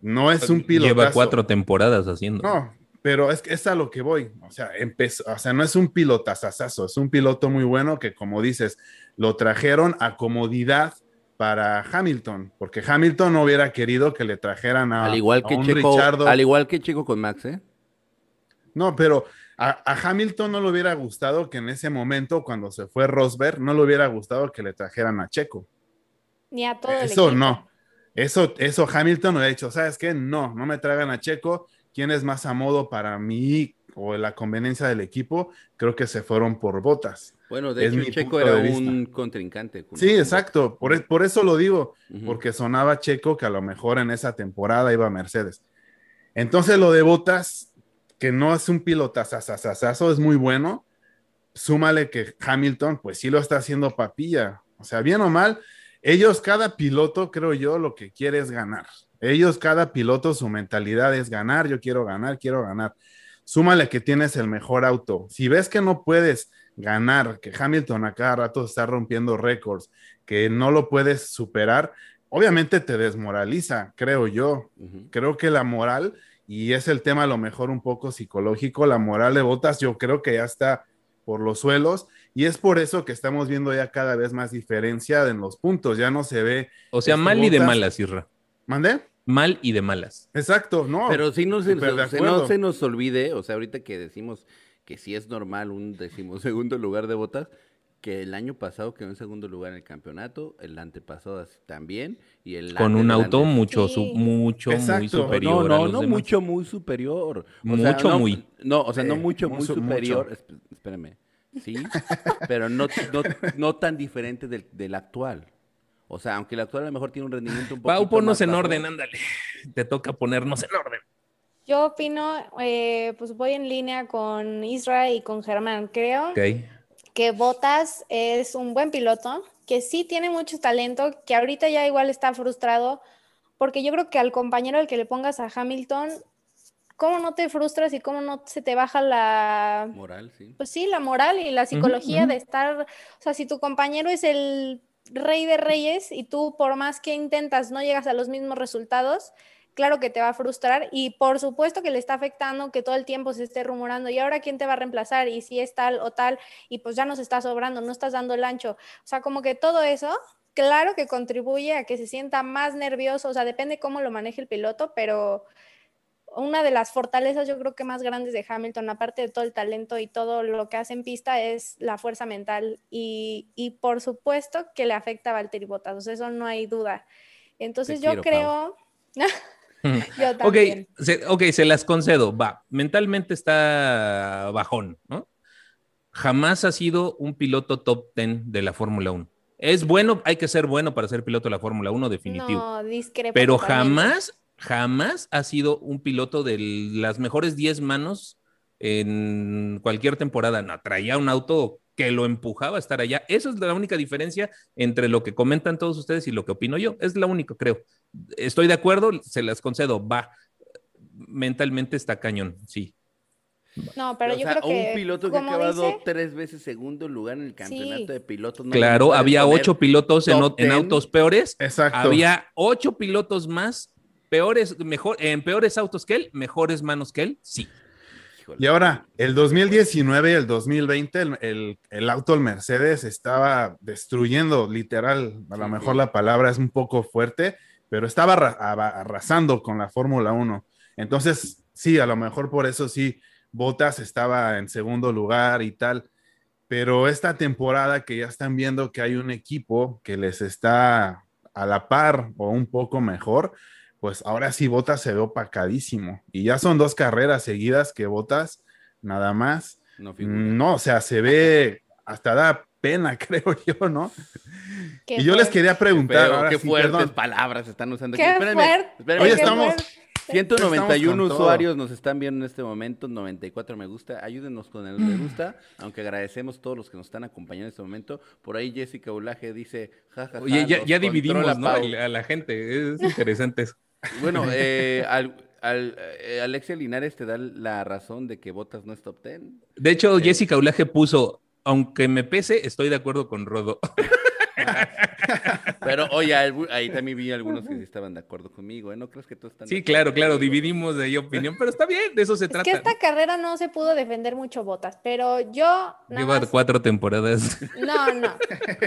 No es un piloto. Lleva cuatro temporadas haciendo. No, pero es que es a lo que voy. O sea, empezó, o sea, no es un pilotazazazo, es un piloto muy bueno que, como dices, lo trajeron a comodidad para Hamilton, porque Hamilton no hubiera querido que le trajeran a, al igual a que un Checo, Richardo. al igual que Checo con Max, ¿eh? No, pero a, a Hamilton no le hubiera gustado que en ese momento, cuando se fue Rosberg, no le hubiera gustado que le trajeran a Checo. Ni a todo el Eso equipo. no. Eso, eso Hamilton lo ha hecho. ¿Sabes qué? No, no me traigan a Checo. ¿Quién es más a modo para mí o la conveniencia del equipo? Creo que se fueron por botas. Bueno, de Es hecho, mi Checo era un contrincante. con- Sí, exacto. Por, e- por eso lo digo, porque sonaba Checo que a lo mejor en esa temporada iba a Mercedes. Entonces lo de botas, que no es un pilotazazazazo, es muy bueno. Súmale que Hamilton, pues sí lo está haciendo papilla. O sea, bien o mal, ellos, cada piloto, creo yo, lo que quiere es ganar. Ellos, cada piloto, su mentalidad es ganar, yo quiero ganar, quiero ganar. Súmale que tienes el mejor auto. Si ves que no puedes ganar, que Hamilton a cada rato está rompiendo récords, que no lo puedes superar, obviamente te desmoraliza, creo yo. Creo que la moral, y es el tema a lo mejor un poco psicológico, la moral de Botas yo creo que ya está por los suelos y es por eso que estamos viendo ya cada vez más diferencia en los puntos, ya no se ve, O sea, Este, mal y de malas, Isra. ¿mandé? Mal y de malas. Exacto, no. Pero sí no se, no se nos olvide, o sea, ahorita que decimos que sí es normal un decimosegundo lugar de botas, que el año pasado quedó en segundo lugar en el campeonato, el antepasado así también, y el Con un auto antes. mucho, Sí. su- mucho, muy superior. No, a no, los no demás. mucho, muy superior. O sea, Mucho, no, muy. No, o sea, no mucho, muy superior. mucho. esp- Espérame. Sí, pero no, no, no tan diferente del, del actual. O sea, aunque el actual a lo mejor tiene un rendimiento un poco. Pau, ponnos en orden, ándale. Te toca ponernos en orden. Yo opino, eh, pues voy en línea con Isra y con Germán. Creo Ok. Que Botas es un buen piloto, que sí tiene mucho talento, que ahorita ya igual está frustrado, porque yo creo que al compañero al que le pongas a Hamilton, ¿cómo no te frustras y cómo no se te baja la, Moral, sí. pues sí, la moral y la psicología de estar, o sea, si tu compañero es el rey de reyes y tú por más que intentas no llegas a los mismos resultados, claro que te va a frustrar y por supuesto que le está afectando que todo el tiempo se esté rumorando y ahora quién te va a reemplazar y si es tal o tal y pues ya nos está sobrando, no estás dando el ancho. O sea, como que todo eso, claro que contribuye a que se sienta más nervioso, o sea, depende cómo lo maneje el piloto, pero una de las fortalezas yo creo que más grandes de Hamilton, aparte de todo el talento y todo lo que hace en pista, es la fuerza mental y, y por supuesto que le afecta a Valtteri Bottas, o sea, eso no hay duda. Entonces yo creo... yo también. Ok, se, ok, se las concedo, va, mentalmente está bajón, ¿no? Jamás ha sido un piloto top 10 de la Fórmula 1. Es bueno, hay que ser bueno para ser piloto de la Fórmula 1, definitivo. No, Pero jamás jamás ha sido un piloto de las mejores 10 manos en cualquier temporada. No, traía un auto que lo empujaba a estar allá. Esa es la única diferencia entre lo que comentan todos ustedes y lo que opino yo. Es la única, creo. Estoy de acuerdo, se las concedo. Va, mentalmente está cañón, sí. No, pero yo creo que. Un piloto que ha acabado tres veces segundo lugar en el campeonato de pilotos. claro, había ocho pilotos en, en, autos peores. Exacto. Había ocho pilotos más peores, mejor, en peores autos que él, mejores manos que él, sí. Y ahora, el 2019 y el 2020, el, el, auto, el Mercedes, estaba destruyendo, literal, a lo mejor la palabra es un poco fuerte, pero estaba arrasando con la Fórmula 1. Entonces, sí, a lo mejor por eso sí, Bottas estaba en segundo lugar y tal, pero esta temporada que ya están viendo que hay un equipo que les está a la par o un poco mejor, pues ahora sí Botas se ve opacadísimo. Y ya son dos carreras seguidas que Botas nada más. No, o sea, se ve, hasta da pena, creo yo, ¿no? y yo les quería preguntar. Qué, fuertes palabras están usando aquí. Espérenme, Hoy estamos. 191 usuarios nos están viendo en este momento, 94 me gusta. Ayúdenos con el me gusta, aunque agradecemos a todos los que nos están acompañando en este momento. Por ahí Jessica Ulaje dice, jajaja. Oye, ya, dividimos ¿no? a la gente, es interesante eso. Bueno, eh, al, eh, Alexia Linares te da la razón de que Botas no es top 10. De hecho, eh, Jessica Ulaje puso, aunque me pese, estoy de acuerdo con Rodo. Pero oye, ahí también vi algunos que estaban de acuerdo conmigo, ¿eh? ¿No crees que tú estás Sí, claro, claro, dividimos de ahí opinión, pero está bien, de eso se trata. Es que esta carrera no se pudo defender mucho botas, pero yo... Lleva cuatro temporadas. No, no.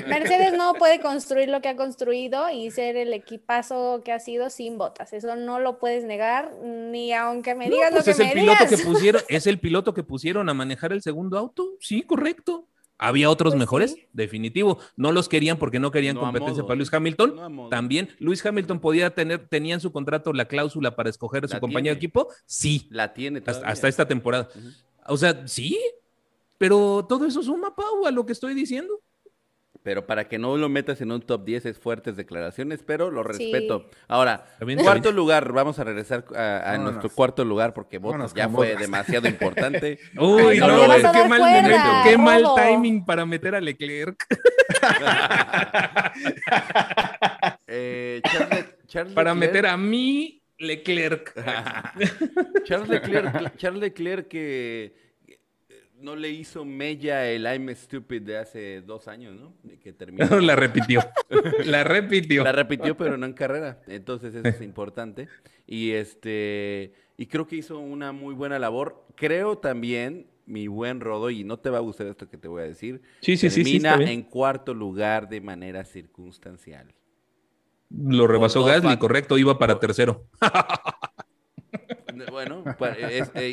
Mercedes no puede construir lo que ha construido y ser el equipazo que ha sido sin botas. Eso no lo puedes negar, ni aunque me digas lo pues que es el piloto que pusieron, Es el piloto que pusieron a manejar el segundo auto, sí, correcto. Había otros pues mejores, definitivo. No los querían porque no querían competencia para Luis Hamilton. También Luis Hamilton podía tener, tenía en su contrato la cláusula para escoger a su compañero de equipo. Sí. La tiene hasta, esta temporada. O sea, sí, pero todo eso suma, Pau, a lo que estoy diciendo pero para que no lo metas en un top 10 es fuertes declaraciones, pero lo respeto. Ahora, cuarto lugar, vamos a regresar a, nuestro cuarto lugar porque Botas ya fue demasiado importante. Uy, no, qué mal qué mal timing para meter a Leclerc. eh, para meter a mí Leclerc. Charles Leclerc, Charles Leclerc que no le hizo mella el I'm Stupid de hace dos años, ¿no? Que terminó. la repitió. la repitió. La repitió, pero no en carrera. Entonces eso es importante. Y este y creo que hizo una muy buena labor. Creo también, mi buen Rodo, y no te va a gustar esto que te voy a decir. Sí, sí, termina sí. en cuarto lugar de manera circunstancial. Lo rebasó Gasly, correcto, iba para tercero. Bueno, eh,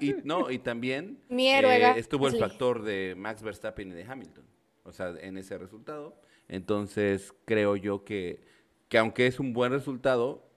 y, no, y también eh, estuvo el factor de Max Verstappen y de Hamilton, o sea, en ese resultado. Entonces, creo yo que, que aunque es un buen resultado,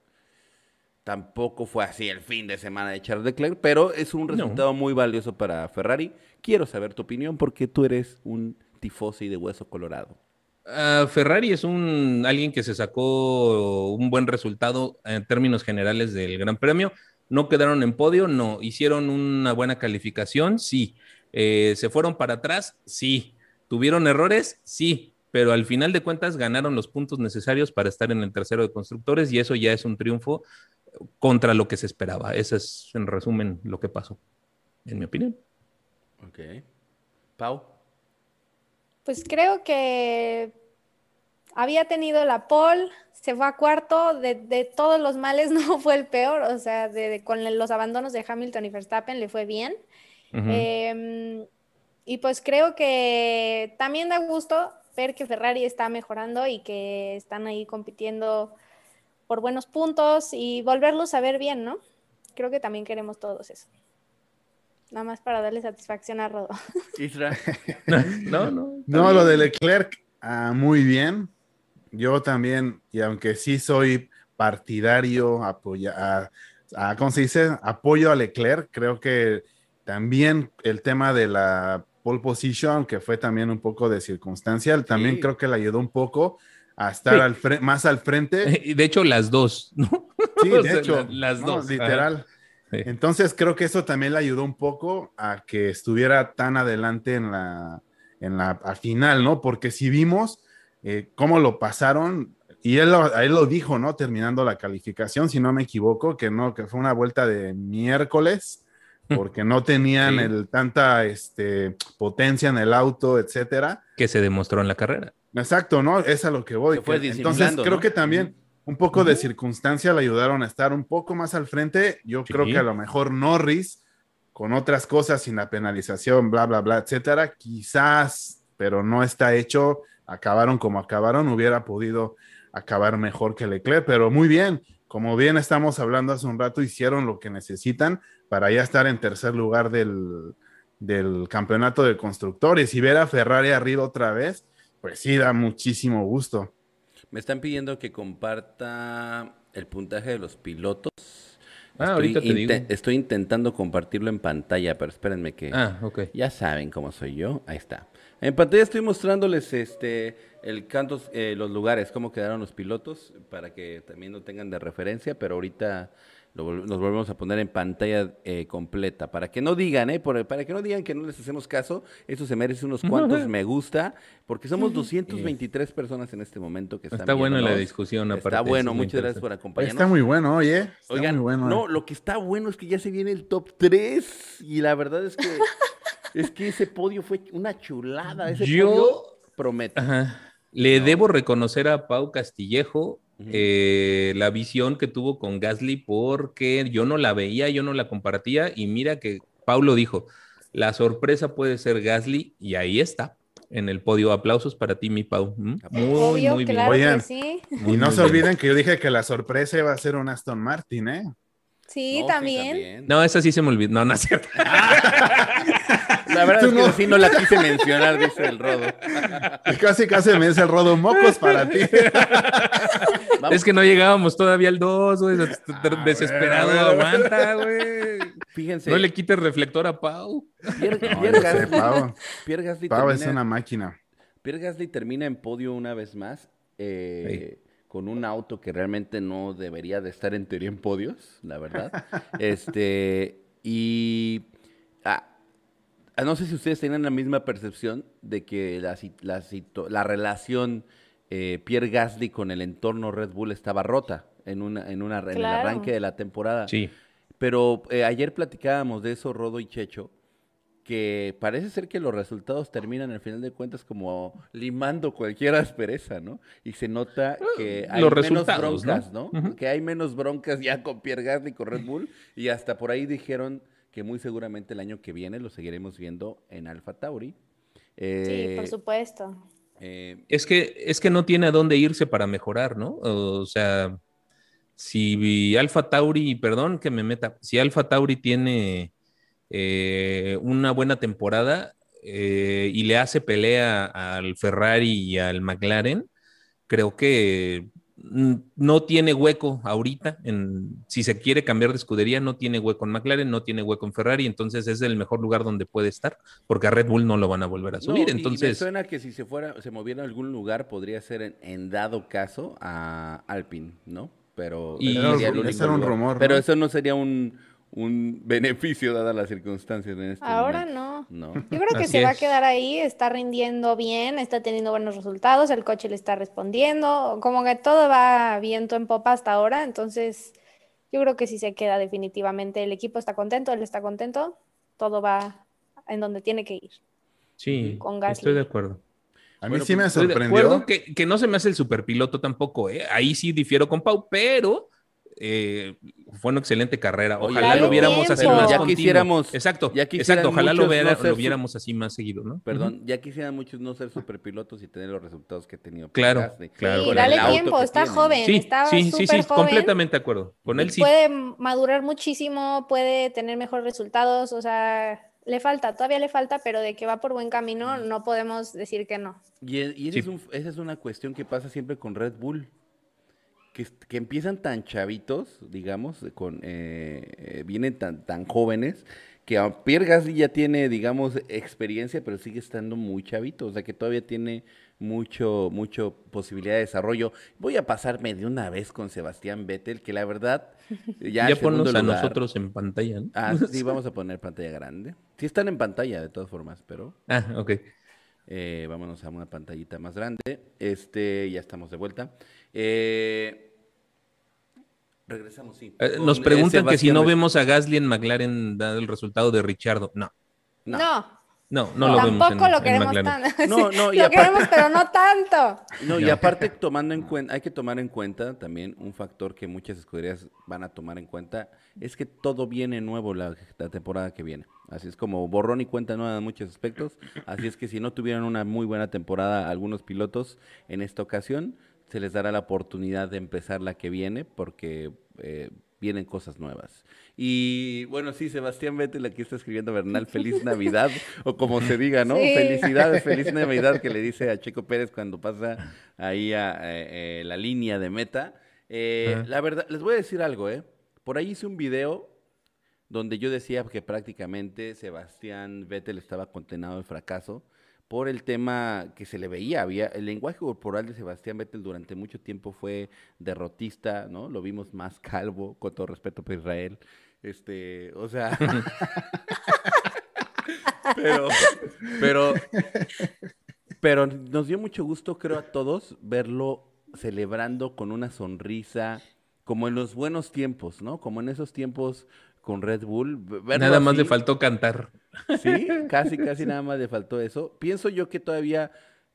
tampoco fue así el fin de semana de Charles Leclerc, pero es un resultado muy valioso para Ferrari. Quiero saber tu opinión porque tú eres un tifosi de hueso colorado. Ah, Ferrari es un alguien que se sacó un buen resultado en términos generales del Gran Premio. ¿No quedaron en podio? No. ¿Hicieron una buena calificación? Sí. Eh, ¿Se fueron para atrás? Sí. ¿Tuvieron errores? Sí. Pero al final de cuentas ganaron los puntos necesarios para estar en el tercero de constructores y eso ya es un triunfo contra lo que se esperaba. Eso es, en resumen, lo que pasó, en mi opinión. Ok. Pau. Pues creo que había tenido la pole, se fue a cuarto, de, de todos los males no fue el peor, o sea, de, de- con los abandonos de Hamilton y Verstappen le fue bien. Em, y pues creo que también da gusto ver que Ferrari está mejorando y que están ahí compitiendo por buenos puntos y volverlos a ver bien, ¿no? Creo que también queremos todos eso. Nada más para darle satisfacción a Rodo. Isra, no, no. está No, lo de Leclerc, ah, muy bien. Yo también, y aunque sí soy partidario, apoya, a, a- ¿cómo se dice? Apoyo a Leclerc, creo que también el tema de la pole position, que fue también un poco de circunstancial, también Sí. creo que le ayudó un poco a estar Sí. al fre- más al frente. Y De hecho, las dos, ¿no? Sí, O de sea, hecho, la- las no, dos, literal. Sí. Entonces creo que eso también le ayudó un poco a que estuviera tan adelante en la, en la a final, ¿no? Porque si vimos eh, cómo lo pasaron, y él lo, él lo dijo, ¿no? Terminando la calificación, si no me equivoco, que no, que fue una vuelta de miércoles, porque no tenían Sí. el, tanta este, potencia en el auto, etcétera. que se demostró en la carrera. Exacto, ¿no? Es a lo que voy. Se fue que- entonces creo ¿no? que también un poco de circunstancia le ayudaron a estar un poco más al frente. Yo Sí. creo que a lo mejor Norris, con otras cosas, sin la penalización, bla, bla, bla, etcétera, quizás, pero no está hecho, acabaron como acabaron, hubiera podido acabar mejor que Leclerc, pero muy bien. Como bien estamos hablando hace un rato, hicieron lo que necesitan para ya estar en tercer lugar del, del campeonato de constructores y ver a Ferrari arriba otra vez, pues sí, da muchísimo gusto. me están pidiendo que comparta el puntaje de los pilotos. Ah, Estoy ahorita te digo. Estoy intentando compartirlo en pantalla, pero espérenme que... Ah, ok. Ya saben cómo soy yo. Ahí está. En pantalla estoy mostrándoles este el cantos, eh, los lugares, cómo quedaron los pilotos, para que también lo tengan de referencia, pero ahorita lo nos volvemos a poner en pantalla eh, completa, para que no digan, eh, por- para que no digan que no les hacemos caso, eso se merece unos cuantos me gusta, porque somos 223 personas en este momento que están Está buena la discusión. Está aparte, bueno, eso es muy muchas gracias por acompañarnos. Está muy bueno, oye. Está Oigan, muy bueno. no, eh. lo que está bueno es que ya se viene el top 3 y la verdad es que es que ese podio fue una chulada, ese Yo- podio. Ajá. Le debo reconocer a Pau Castillejo eh, la visión que tuvo con Gasly porque yo no la veía, yo no la compartía y mira que Pau lo dijo, la sorpresa puede ser Gasly y ahí está en el podio. Aplausos para ti, mi Pau. ¿Mm? Muy, Obvio, muy bien. claro Oigan. que sí. Muy, Y no se bien. olviden que yo dije que la sorpresa iba a ser un Aston Martin, ¿eh? Sí, No, también. No, esa sí se me olvidó. No, no es cierto. La verdad es que no. sí no la quise mencionar, dice el rodo. Y casi casi me dice el rodo mocos para ti. Vamos, Es que no llegábamos todavía al 2, güey. Ah, Desesperado, bueno, bueno. aguanta, güey. fíjense, No le quites reflector a Pau. Pierre, No, Pierre Gasly, Pau. Pierre Gasly Pau es una máquina. Pierre Gasly termina en podio una vez más, eh, con un auto que realmente no debería de estar en teoría en podios, la verdad. este, y no sé si ustedes tienen la misma percepción de que la, relación eh, Pierre Gasly con el entorno Red Bull estaba rota en, una, en, una, en el arranque de la temporada. Sí. Pero eh, ayer platicábamos de eso, Rodo y Checho, que parece ser que los resultados terminan al final de cuentas como limando cualquier aspereza, ¿no? Y se nota que hay los menos broncas, ¿no? Que hay menos broncas ya con Pierre Gasly y con Red Bull. Y hasta por ahí dijeron que muy seguramente el año que viene lo seguiremos viendo en Alfa Tauri. Sí, Eh, por supuesto. eh, Es que, es que no tiene a dónde irse para mejorar, ¿no? O sea, si Alfa Tauri, perdón que me meta, si Alfa Tauri tiene eh, una buena temporada eh, y le hace pelea al Ferrari y al McLaren, creo que no tiene hueco ahorita. En, si se quiere cambiar de escudería, no tiene hueco en McLaren, no tiene hueco en Ferrari, entonces es el mejor lugar donde puede estar, porque a Red Bull no lo van a volver a no, subir. y- y me entonces, suena que si se fuera, se moviera a algún lugar, podría ser en, en dado caso a Alpine, ¿no? Pero Y- sería el Ese único era un lugar. rumor, Pero ¿no? eso no sería un, un beneficio dadas las circunstancias en este Ahora momento. no. No. Yo creo que Así se va a es. quedar ahí, está rindiendo bien, está teniendo buenos resultados, el coche le está respondiendo, como que todo va viento en popa hasta ahora, entonces yo creo que sí se queda definitivamente, el equipo está contento, él está contento, todo va en donde tiene que ir. sí, con estoy de acuerdo. A mí Bueno, sí me pues, Estoy de sorprendió. acuerdo que, que no se me hace el superpiloto tampoco, ¿eh? Ahí sí difiero con Pau, pero eh, fue una excelente carrera. Ojalá lo viéramos así tiempo. más Ya continuo. quisiéramos- Exacto, ya exacto. Ojalá lo, viera- no su- viéramos así más seguido, ¿no? Perdón, ya quisieran muchos no ser superpilotos y tener los resultados que ha tenido. Claro, claro, Sí, dale tiempo, está tiene. joven, Sí, está sí, sí, súper sí, joven. completamente de acuerdo. Con él sí. Puede madurar muchísimo, puede tener mejores resultados, o sea, le falta, todavía le falta, pero de que va por buen camino, no podemos decir que no. Y, e- y ese Sí. es un- esa es una cuestión que pasa siempre con Red Bull. Que, que empiezan tan chavitos, digamos, con, eh, eh, vienen tan, tan jóvenes, que a Pierre Gasly ya tiene, digamos, experiencia, pero sigue estando muy chavito, o sea que todavía tiene mucho, mucho posibilidad de desarrollo. Voy a pasarme de una vez con Sebastián Vettel, que la verdad, ya, Ya, ponnos a lugar- nosotros en pantalla, ¿no? Ah, sí, vamos a poner pantalla grande. Sí están en pantalla, de todas formas, pero... Ah, ok. Eh, vámonos a una pantallita más grande. Este, ya estamos de vuelta. Eh, regresamos, sí. Eh, nos eh, preguntan que si no vemos a Gasly en McLaren dado el resultado de Richardo. No, No. No, no, no lo vemos tampoco en, lo queremos tanto. No, no, y lo aparte- queremos, pero no tanto. No, y aparte tomando en cuenta, hay que tomar en cuenta también un factor que muchas escuderías van a tomar en cuenta, es que todo viene nuevo la, la temporada que viene. Así es como borrón y cuenta nueva en muchos aspectos. Así es que si no tuvieron una muy buena temporada algunos pilotos en esta ocasión, se les dará la oportunidad de empezar la que viene porque eh, vienen cosas nuevas. Y bueno, sí, Sebastián Vettel aquí está escribiendo Bernal, feliz Navidad, o como se diga, ¿no? Sí. Felicidades, feliz Navidad, que le dice a Checo Pérez cuando pasa ahí a eh, eh, la línea de meta. Eh. La verdad, les voy a decir algo, ¿eh? Por ahí hice un video donde yo decía que prácticamente Sebastián Vettel estaba condenado al fracaso por el tema que se le veía. Había, el lenguaje corporal de Sebastián Vettel durante mucho tiempo fue derrotista, ¿no? Lo vimos más calvo, con todo respeto por Israel. Este, o sea. pero, pero, pero nos dio mucho gusto, creo, a todos verlo celebrando con una sonrisa, como en los buenos tiempos, ¿no? Como en esos tiempos con Red Bull. verlo Nada más así. le faltó cantar. Sí, casi, casi nada más le faltó eso. Pienso yo que todavía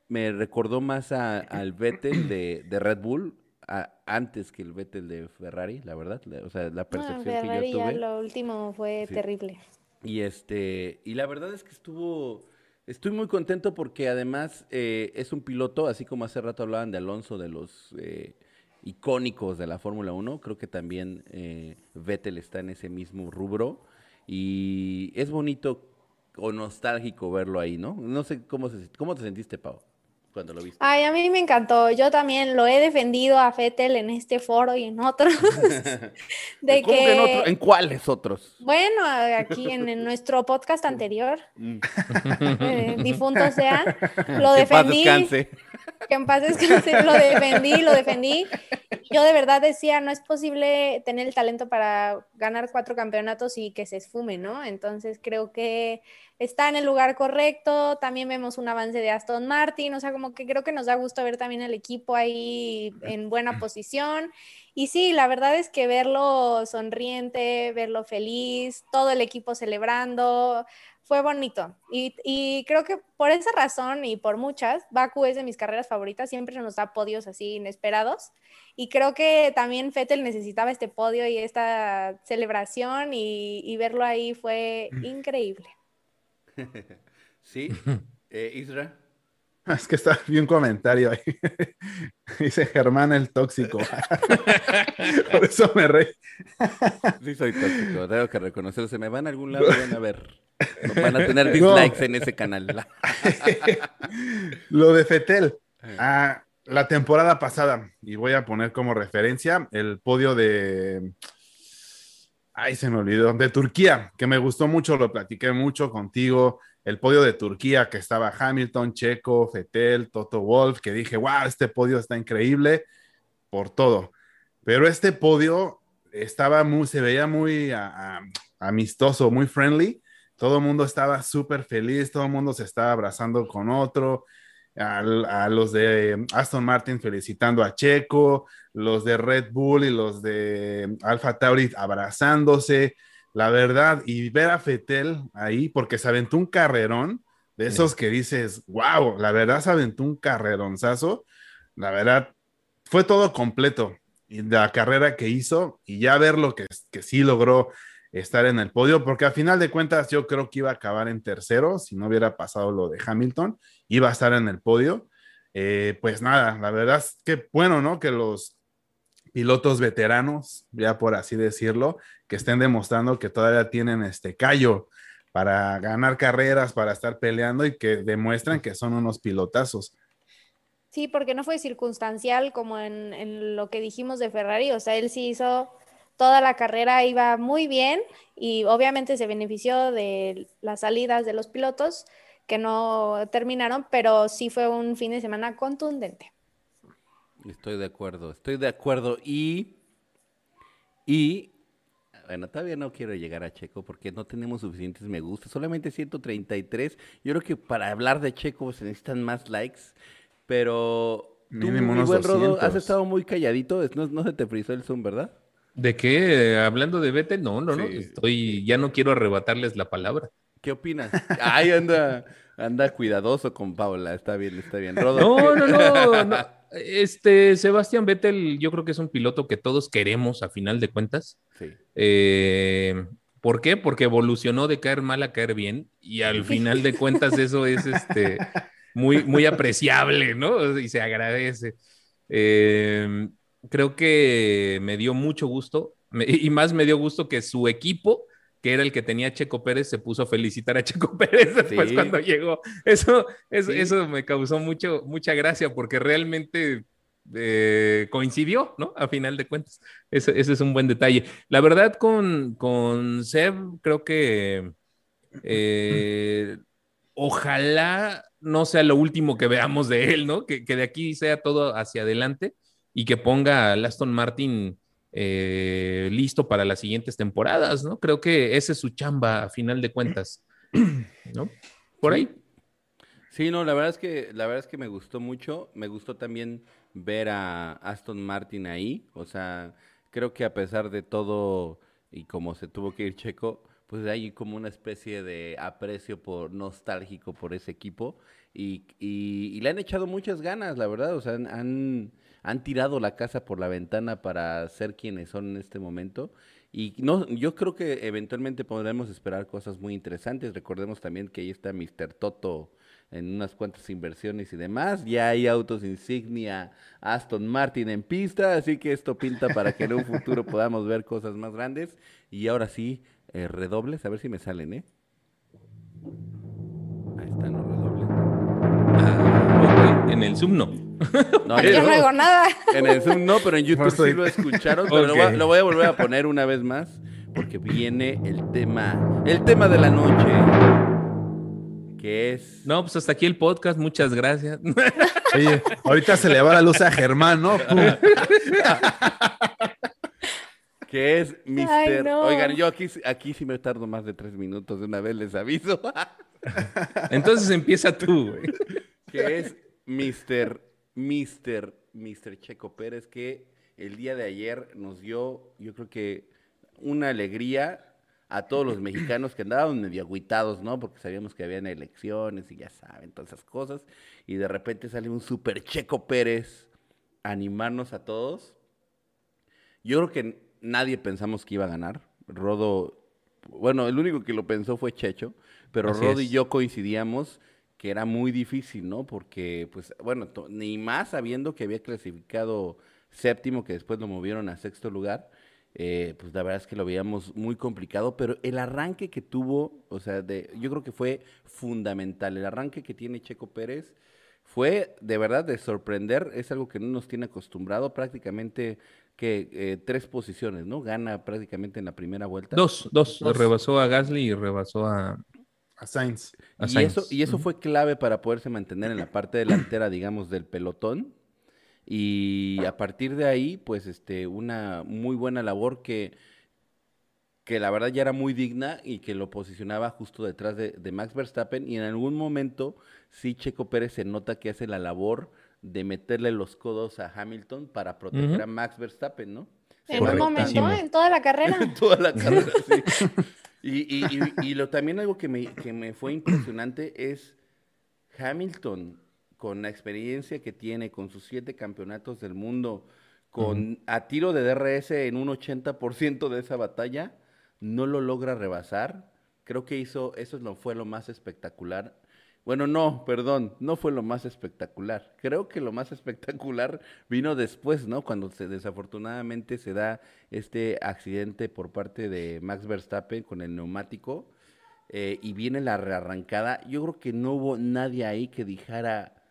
me recordó más a- al Vettel de, de Red Bull a- antes que el Vettel de Ferrari, la verdad. la- o sea, la percepción que Ah, Ferrari yo ya tuve. lo último fue Sí. terrible. Y este, y la verdad es que estuvo, estoy muy contento porque además eh, es un piloto, así como hace rato hablaban de Alonso, de los eh, icónicos de la Fórmula 1, creo que también eh, Vettel está en ese mismo rubro. Y es bonito o nostálgico verlo ahí, ¿no? No sé cómo, se, cómo te sentiste, Pau, cuando lo viste. Ay, a mí me encantó. Yo también lo he defendido a Fettel en este foro y en otros. de ¿Cómo que en, otro- en cuáles otros? bueno, aquí en, en nuestro podcast anterior, Mm. eh, difunto sea, lo que en paz defendí. descanse. Que en paz descanse, lo defendí, lo defendí. Yo de verdad decía, no es posible tener el talento para ganar cuatro campeonatos y que se esfume, ¿no? Entonces creo que está en el lugar correcto. También vemos un avance de Aston Martin, o sea, como que creo que nos da gusto ver también al equipo ahí en buena posición. Y sí, la verdad es que verlo sonriente, verlo feliz, todo el equipo celebrando, fue bonito. Y, y creo que por esa razón y por muchas, Baku es de mis carreras favoritas, siempre nos da podios así inesperados. Y creo que también Fettel necesitaba este podio y esta celebración y, y verlo ahí fue increíble. Sí, eh, Isra. Es que está vi un comentario ahí. Dice Germán el tóxico. Por eso me reí. Sí, soy tóxico, tengo que reconocerlo. Se me van a algún lado, van a ver. Van a tener No. dislikes en ese canal. Lo de Fetel. Ah, la temporada pasada, y voy a poner como referencia el podio de. Ay, se me olvidó. De Turquía, que me gustó mucho, lo platiqué mucho contigo. El podio de Turquía, que estaba Hamilton, Checo, Fetel, Toto Wolf, que dije, wow, este podio está increíble por todo. Pero este podio estaba muy, se veía muy a- a- amistoso, muy friendly. Todo el mundo estaba súper feliz, todo el mundo se estaba abrazando con otro. A, los de Aston Martin felicitando a Checo, los de Red Bull y los de Alfa Tauri abrazándose. La verdad, y ver a Fetel ahí, porque se aventó un carrerón de esos que dices, wow, la verdad se aventó un carreronzazo, la verdad fue todo completo y la carrera que hizo y ya ver lo que, que sí logró estar en el podio, porque a final de cuentas yo creo que iba a acabar en tercero, si no hubiera pasado lo de Hamilton, iba a estar en el podio. Eh, pues nada, la verdad es que bueno, ¿no? Que los pilotos veteranos, ya por así decirlo, que estén demostrando que todavía tienen este callo para ganar carreras, para estar peleando y que demuestran que son unos pilotazos. Sí, porque no fue circunstancial como en, en, lo que dijimos de Ferrari, o sea, él sí hizo toda la carrera, iba muy bien y obviamente se benefició de las salidas de los pilotos que no terminaron, pero sí fue un fin de semana contundente. Estoy de acuerdo, estoy de acuerdo y, y, bueno, todavía no quiero llegar a Checo porque no tenemos suficientes me gusta, solamente 133. Yo creo que para hablar de Checo se necesitan más likes, pero tú, mi buen Rodo, has estado muy calladito, no, no se te frizó el Zoom, ¿verdad? ¿De qué? Hablando de Vettel, no, no, no, estoy, ya no quiero arrebatarles la palabra. ¿Qué opinas? Ay, anda, anda cuidadoso con Paula, está bien, está bien. No, no, no, no, Este, Sebastián Vettel, yo creo que es un piloto que todos queremos a final de cuentas. Sí. Eh, ¿Por qué? Porque evolucionó de caer mal a caer bien y al final de cuentas eso es este, muy, muy apreciable, ¿no? Y se agradece. Eh, creo que me dio mucho gusto y más me dio gusto que su equipo, que era el que tenía Checo Pérez, se puso a felicitar a Checo Pérez después cuando llegó. Eso, eso, eso, me causó mucho, mucha gracia porque realmente eh, coincidió, ¿no? A final de cuentas. Ese, es un buen detalle. La verdad, con, con Seb, creo que eh, ojalá no sea lo último que veamos de él, ¿no? Que, que de aquí sea todo hacia adelante y que ponga a Aston Martin eh, listo para las siguientes temporadas, ¿no? Creo que esa es su chamba a final de cuentas, ¿no? Por ahí. Sí, no, la verdad es que la verdad es que me gustó mucho, me gustó también ver a Aston Martin ahí, o sea, creo que a pesar de todo y como se tuvo que ir Checo, pues hay como una especie de aprecio por nostálgico por ese equipo y, y, le han echado muchas ganas, la verdad, o sea, han han tirado la casa por la ventana para ser quienes son en este momento. Y no, yo creo que eventualmente podremos esperar cosas muy interesantes. Recordemos también que ahí está Mr. Toto en unas cuantas inversiones y demás. Ya hay autos insignia Aston Martin en pista, así que esto pinta para que en un futuro podamos ver cosas más grandes. Y ahora sí, eh, redobles, a ver si me salen, ¿eh? Ahí están los el Zoom no. No, yo no hago nada. En el Zoom no, pero en YouTube sí lo escucharon. Pero lo, voy a, volver a poner una vez más. Porque viene el tema. El tema de la noche. Que es. No, pues hasta aquí el podcast. Muchas gracias. Oye, ahorita se le va la luz a Germán, ¿no? que es Mr. Oigan, yo aquí, aquí sí me tardo más de tres minutos. De una vez les aviso. Entonces empieza tú, güey. Que es Mr. Mr. Mr. Checo Pérez, que el día de ayer nos dio, yo creo que, una alegría a todos los mexicanos que andaban medio agüitados, ¿no? Porque sabíamos que habían elecciones y ya saben, todas esas cosas. Y de repente sale un super Checo Pérez a animarnos a todos. Yo creo que nadie pensamos que iba a ganar. Rodo, bueno, el único que lo pensó fue Checho, pero Rodo y yo coincidíamos que era muy difícil, ¿no? Porque, pues, bueno, ni más sabiendo que había clasificado séptimo, que después lo movieron a sexto lugar, eh, pues la verdad es que lo veíamos muy complicado, pero el arranque que tuvo, o sea, de, yo creo que fue fundamental. El arranque que tiene Checo Pérez fue de verdad de sorprender, es algo que no nos tiene acostumbrado, prácticamente que eh, tres posiciones, ¿no? Gana prácticamente en la primera vuelta. Dos, dos, dos. rebasó a Gasly y rebasó a, a Sainz. y, Eso, y eso fue clave para poderse mantener en la parte delantera, digamos, del pelotón. Y a partir de ahí, pues, este, una muy buena labor que, que la verdad ya era muy digna y que lo posicionaba justo detrás de, Max Verstappen. Y en algún momento, sí, Checo Pérez se nota que hace la labor de meterle los codos a Hamilton para proteger a Max Verstappen, ¿no? En un momento, en toda la carrera. en toda la carrera, sí. Y, y, y, lo, también algo que me, que me fue impresionante es Hamilton, con la experiencia que tiene, con sus siete campeonatos del mundo, con a tiro de DRS en un 80% de esa batalla, no lo logra rebasar. Creo que hizo, eso es lo, fue lo más espectacular. Bueno, no, perdón, no fue lo más espectacular. Creo que lo más espectacular vino después, ¿no? Cuando se, desafortunadamente se da este accidente por parte de Max Verstappen con el neumático eh, y viene la rearrancada. Yo creo que no hubo nadie ahí que dijera,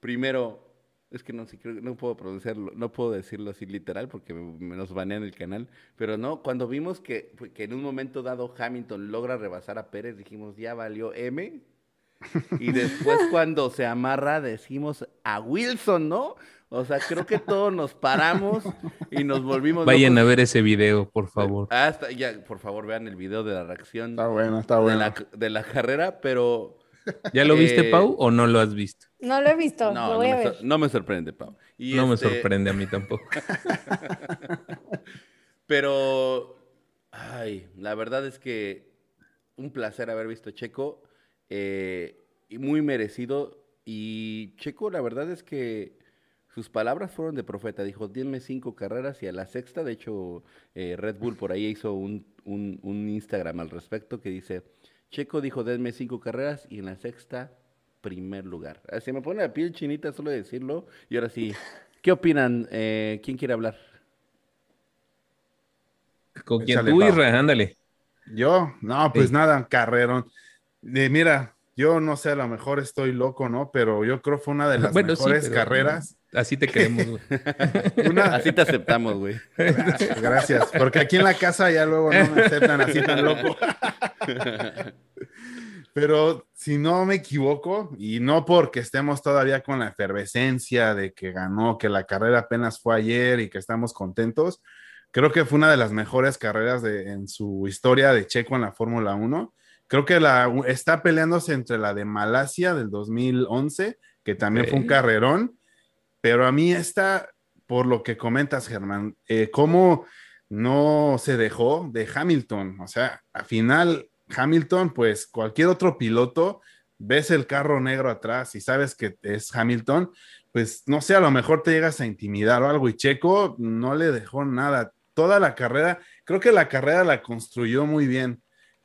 primero, es que no sé, no puedo pronunciarlo, no puedo decirlo así literal porque me, nos banean el canal, pero no, cuando vimos que, que en un momento dado Hamilton logra rebasar a Pérez, dijimos, ya valió M, y después cuando se amarra decimos a Wilson, ¿no? O sea, creo que todos nos paramos y nos volvimos. Vayan a ver ese video, por favor. Hasta, ya, por favor, vean el video de la reacción. Está bueno, está bueno. De la, carrera, pero. ¿Ya lo viste, eh, Pau, o no lo has visto? No lo he visto, no, voy no, a me ver. no me sorprende, Pau. no me este sorprende a mí tampoco. pero, ay, la verdad es que un placer haber visto Checo. Eh, y muy merecido. Y Checo, la verdad es que sus palabras fueron de profeta. Dijo, denme cinco carreras y a la sexta, de hecho, eh, Red Bull por ahí hizo un, un, Instagram al respecto que dice, Checo dijo, denme cinco carreras y en la sexta, primer lugar. Se me pone la piel chinita solo de decirlo. Y ahora sí, ¿qué opinan? Eh, ¿Quién quiere hablar? Con quien tú, Isra, ándale. Yo, no, pues nada, carrerón mira, yo no sé, a lo mejor estoy loco, ¿no? Pero yo creo que fue una de las mejores carreras. Así te queremos, güey. Así te aceptamos, güey. Gracias, porque aquí en la casa ya luego no me aceptan así tan loco. Pero si no me equivoco, y no porque estemos todavía con la efervescencia de que ganó, que la carrera apenas fue ayer y que estamos contentos, creo que fue una de las mejores carreras de, en su historia de Checo en la Fórmula 1 Creo que la está peleándose entre la de Malasia del 2011, que también fue un carrerón, pero a mí esta, por lo que comentas, Germán, eh, cómo no se dejó de Hamilton. O sea, al final, Hamilton, pues cualquier otro piloto, ves el carro negro atrás y sabes que es Hamilton, pues no sé, a lo mejor te llegas a intimidar o algo. Y Checo no le dejó nada. Toda la carrera, creo que la carrera la construyó muy bien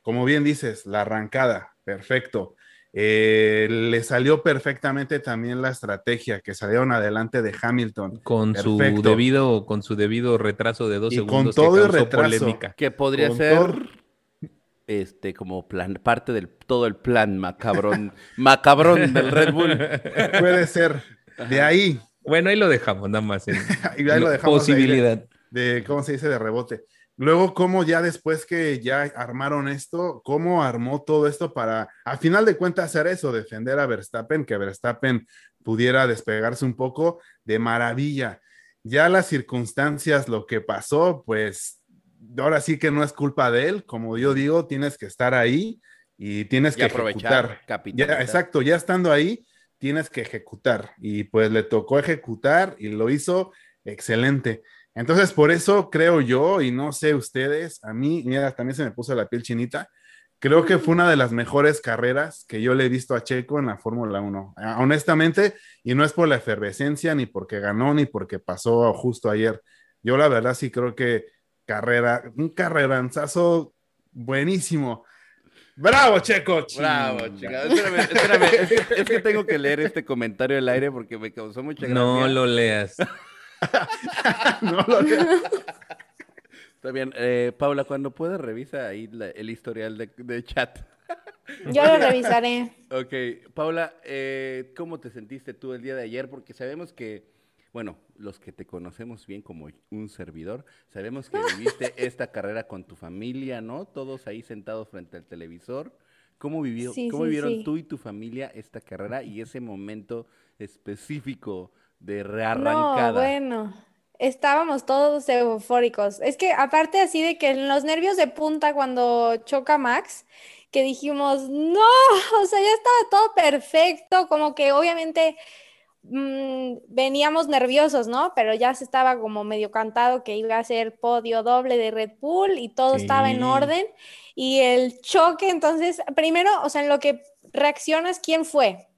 como bien dices, la arrancada, perfecto. Eh, le salió perfectamente también la estrategia que salieron adelante de Hamilton. Con su debido, con su debido retraso de dos segundos. Con todo el retraso. Polémica. Que podría ser este como plan, parte del todo el plan macabrón, macabrón del Red Bull. Puede ser. De ahí. Bueno, ahí lo dejamos, nada más. ahí lo dejamos posibilidad. de, ¿cómo se dice? De rebote. Luego, cómo ya después que ya armaron esto, cómo armó todo esto para, a final de cuentas, hacer eso, defender a Verstappen, que Verstappen pudiera despegarse un poco de maravilla. Ya las circunstancias, lo que pasó, pues ahora sí que no es culpa de él, como yo digo, tienes que estar ahí y tienes que ejecutar. Ya, exacto, ya estando ahí, tienes que ejecutar y pues le tocó ejecutar y lo hizo excelente. Entonces, por eso creo yo, y no sé ustedes, a mí, mira, también se me puso la piel chinita. Creo que fue una de las mejores carreras que yo le he visto a Checo en la Fórmula 1. Ah, honestamente, y no es por la efervescencia, ni porque ganó, ni porque pasó justo ayer. Yo la verdad sí creo que carrera, un carreranzazo buenísimo. ¡Bravo, Checo! Bravo, chica. Espérame, espérame. Es que, tengo que leer este comentario al aire porque me causó mucha gracia. No lo leas. no lo Está bien. Eh, Paula, cuando puedas, revisa ahí el historial de, chat. Yo lo revisaré. Ok, Paula, eh, ¿cómo te sentiste tú el día de ayer? Porque sabemos que, bueno, los que te conocemos bien como un servidor, sabemos que viviste esta carrera con tu familia, ¿no? Todos ahí sentados frente al televisor. ¿Cómo, vivió, ¿cómo vivieron tú y tu familia esta carrera y ese momento específico de rearrancada. No, bueno, estábamos todos eufóricos. Es que aparte así de que en los nervios de punta cuando choca Max, que dijimos, no, o sea, ya estaba todo perfecto, como que obviamente mm, veníamos nerviosos, ¿no? Pero ya se estaba como medio cantado que iba a ser podio doble de Red Bull y todo estaba en orden. Y el choque, entonces, primero, o sea, en lo que reaccionas, ¿quién fue?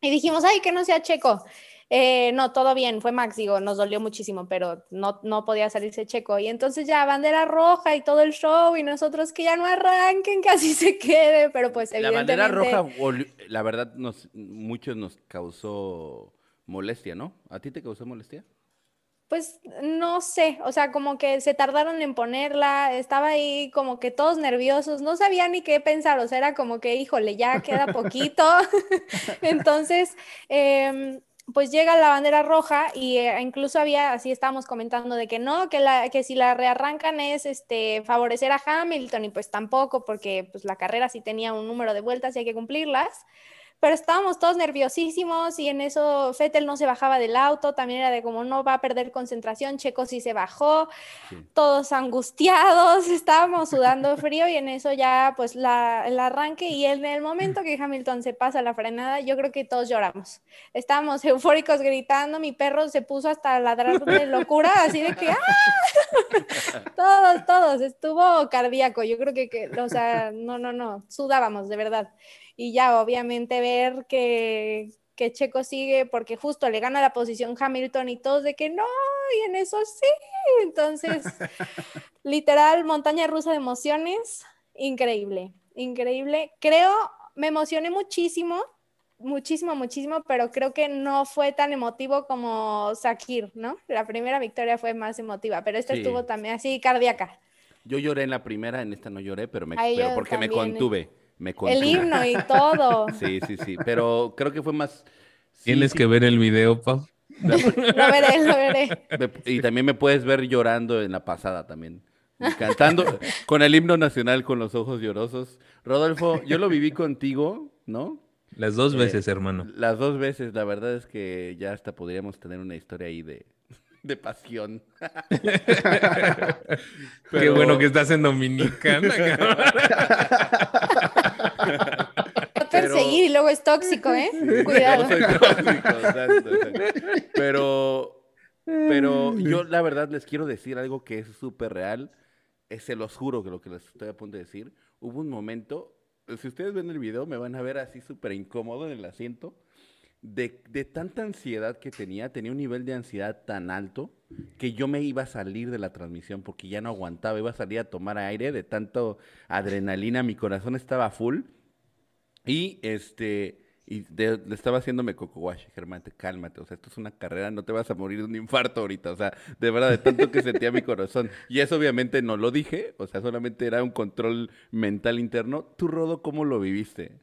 Y dijimos, ay, que no sea Checo. Eh, no, todo bien, fue Max, digo, nos dolió muchísimo, pero no, no podía salirse Checo. Y entonces ya bandera roja y todo el show y nosotros que ya no arranquen, que así se quede, pero pues La bandera roja, la verdad, nos, muchos nos causó molestia, ¿no? ¿A ti te causó molestia? Pues no sé, o sea, como que se tardaron en ponerla, estaba ahí como que todos nerviosos, no sabía ni qué pensar, o sea, era como que, híjole, ya queda poquito. Entonces, em, pues llega la bandera roja y eh, incluso había, así estábamos comentando de que no, que, la, que si la rearrancan es este, favorecer a Hamilton y pues tampoco, porque pues la carrera sí tenía un número de vueltas y hay que cumplirlas pero estábamos todos nerviosísimos y en eso Fettel no se bajaba del auto, también era de como no va a perder concentración, Checo sí se bajó, Sí. todos angustiados, estábamos sudando frío y en eso ya pues la, el arranque y en el momento que Hamilton se pasa la frenada, yo creo que todos lloramos. Estábamos eufóricos gritando, mi perro se puso hasta ladrar de locura, así de que ¡ah! todos, todos, estuvo cardíaco, yo creo que, que, o sea, no, no, no, sudábamos de verdad. Y ya obviamente ver que, que Checo sigue porque justo le gana la posición Hamilton y todos de que no, y en eso sí. Entonces, literal, montaña rusa de emociones, increíble, increíble. Creo, me emocioné muchísimo, muchísimo, muchísimo, pero creo que no fue tan emotivo como Sakir, ¿no? La primera victoria fue más emotiva, pero esta Sí. estuvo también así cardíaca. Yo lloré en la primera, en esta no lloré, pero, me, pero porque me contuve. Me. El himno y todo. Sí, sí, sí. Pero creo que fue más. sí, Tienes sí, que ver el video, Pau. Lo veré, lo veré. y también me puedes ver llorando en la pasada también. Cantando con el himno nacional con los ojos llorosos. Rodolfo, yo lo viví contigo, ¿no? Las dos Eh, veces, hermano. Las dos veces, la verdad es que ya hasta podríamos tener una historia ahí de, de pasión. Qué pero- bueno que estás en Dominicana, cabrón. Va a Pero- perseguir y luego es tóxico, ¿eh? Cuidado. No soy tóxico, exacto, exacto. Pero, pero yo la verdad les quiero decir algo que es súper real. eh, se los juro que lo que les estoy a punto de decir. Hubo un momento, si ustedes ven el video, me van a ver así súper incómodo en el asiento. De, de tanta ansiedad que tenía, tenía un nivel de ansiedad tan alto que yo me iba a salir de la transmisión porque ya no aguantaba, iba a salir a tomar aire de tanto adrenalina, mi corazón estaba full. Y este, y estaba haciéndome coco wash, Germán, te- cálmate, o sea, esto es una carrera, no te vas a morir de un infarto ahorita, o sea, de verdad, de tanto que sentía mi corazón. Y eso obviamente no lo dije, o sea, solamente era un control mental interno. ¿Tú, Rodo, cómo lo viviste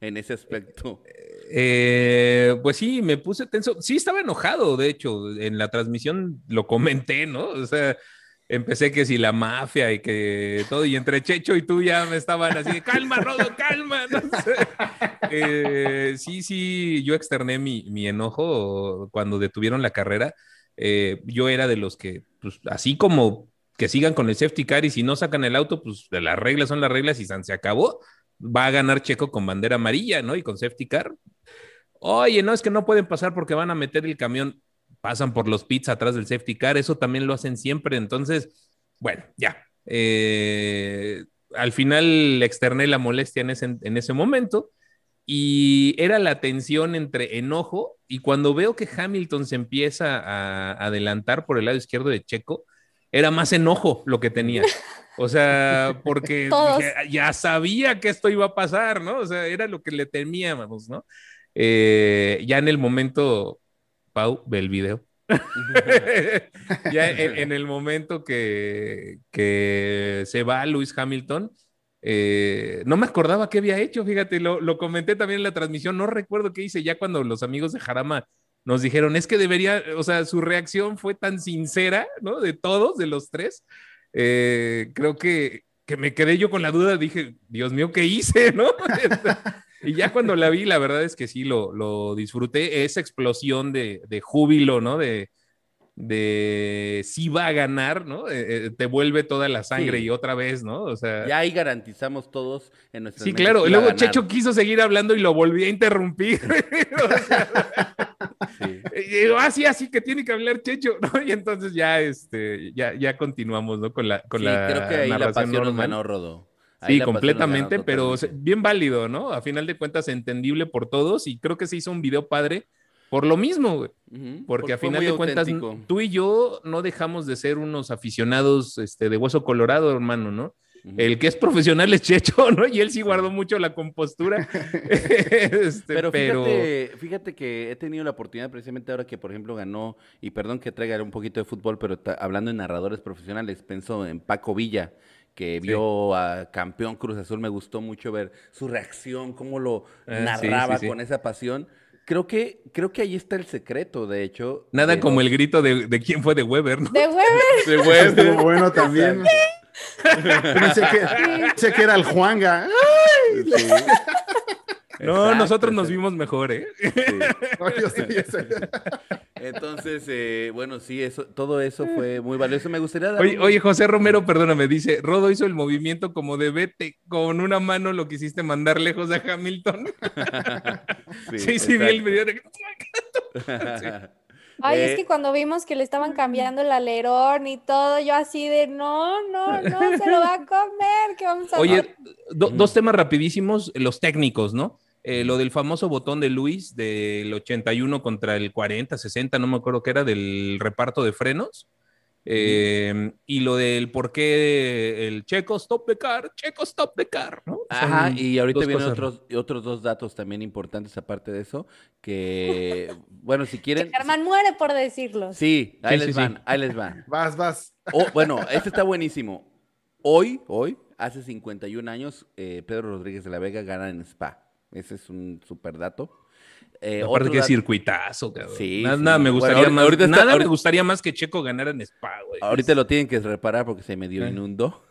en ese aspecto? Eh, pues sí, me puse tenso. Sí, estaba enojado, de hecho, en la transmisión lo comenté, ¿no? O sea, empecé que si la mafia y que todo, y entre Checho y tú ya me estaban así, calma, Rodo, calma. Eh, sí, sí, yo externé mi, mi enojo cuando detuvieron la carrera. Eh, yo era de los que, pues, así como que sigan con el safety car y si no sacan el auto, pues las reglas son las reglas y se acabó. Va a ganar Checo con bandera amarilla, ¿no? Y con safety car. Oye, no, es que no pueden pasar porque van a meter el camión. Pasan por los pits atrás del safety car. Eso también lo hacen siempre. Entonces, bueno, ya. Eh, al final externé la molestia en ese, en ese momento y era la tensión entre enojo y cuando veo que Hamilton se empieza a adelantar por el lado izquierdo de Checo, era más enojo lo que tenía. O sea, porque dije, ya sabía que esto iba a pasar, ¿no? O sea, era lo que le temíamos, ¿no? Eh, ya en el momento, Pau, ve el video. ya en, en el momento que, que se va Luis Hamilton, eh, no me acordaba qué había hecho, fíjate, lo, lo comenté también en la transmisión, no recuerdo qué hice ya cuando los amigos de Jarama nos dijeron, es que debería, o sea, su reacción fue tan sincera, ¿no? De todos, de los tres, eh, creo que, que me quedé yo con la duda, dije, Dios mío, ¿qué hice, no? y ya cuando la vi, la verdad es que sí, lo, lo disfruté, esa explosión de, de júbilo, ¿no? De, de sí va a ganar, ¿no? Eh, eh, te vuelve toda la sangre Sí. y otra vez, ¿no? O sea, Ya ahí garantizamos todos en nuestra sí, claro. Y luego Checho quiso seguir hablando y lo volví a interrumpir. Y digo, ah, sí, así que tiene que hablar Checho, ¿no? Y entonces ya, este, ya, ya continuamos, ¿no? Con la, con sí, la creo que ahí la narración pasión nos normal. ganó, Rodo. Ahí Sí, completamente, pero bien válido, ¿no? A final de cuentas, entendible por todos y creo que se hizo un video padre por lo mismo, güey. Porque a final de cuentas, auténtico. tú y yo no dejamos de ser unos aficionados este, de hueso colorado, hermano, ¿no? El que es profesional es Checho, ¿no? Y él sí guardó mucho la compostura. Este, Pero pero, fíjate, fíjate que he tenido la oportunidad precisamente ahora que, por ejemplo, ganó, y perdón que traiga un poquito de fútbol, pero hablando de narradores profesionales, pienso en Paco Villa, que Sí. vio a campeón Cruz Azul, me gustó mucho ver su reacción, cómo lo Ah, narraba sí, sí. con esa pasión. Creo que, creo que ahí está el secreto, de hecho. nada de como los- el grito de, de quién fue de Weber, ¿no? De Weber. Estuvo bueno también. Pensé que, pensé que era el Juanga. Sí. No, Exacto, nosotros nos vimos mejor, ¿eh? Sí. No, yo sí, yo sé. Entonces, eh, bueno, sí, eso, todo eso fue muy valioso. Me gustaría dar Oye, un- oye, José Romero, perdóname, dice, Rodo hizo el movimiento como de vete, con una mano lo quisiste mandar lejos a Hamilton. Sí, sí, vi el video de... Ay, Eh, es que cuando vimos que le estaban cambiando el alerón y todo, yo así de no, no, no, se lo va a comer, ¿qué vamos a Oye, do- dos temas rapidísimos, los técnicos, ¿no? Eh, lo del famoso botón de Luis del 81 contra el 40, 60, no me acuerdo qué era, del reparto de frenos. Eh, y lo del por qué el checo stop the car, checo stop the car, ¿no? Ajá, Son y ahorita vienen otros, otros dos datos también importantes aparte de eso, que, bueno, si quieren... Germán muere por decirlos. Sí, ahí Sí, les sí, van, sí. ahí les van. Vas, vas. Oh, bueno, este está buenísimo. Hoy, hoy, hace 51 años, eh, Pedro Rodríguez de la Vega gana en Spa. Ese es un super dato. Eh, Aparte que dato- circuitazo, cabrón. Sí, nada, sí. nada me Bueno, gustaría ahorita- más, ahorita está- nada me ahorita- gustaría más que Checo ganara en Spa, güey. Ahorita lo tienen que reparar porque se medio Eh. inundó.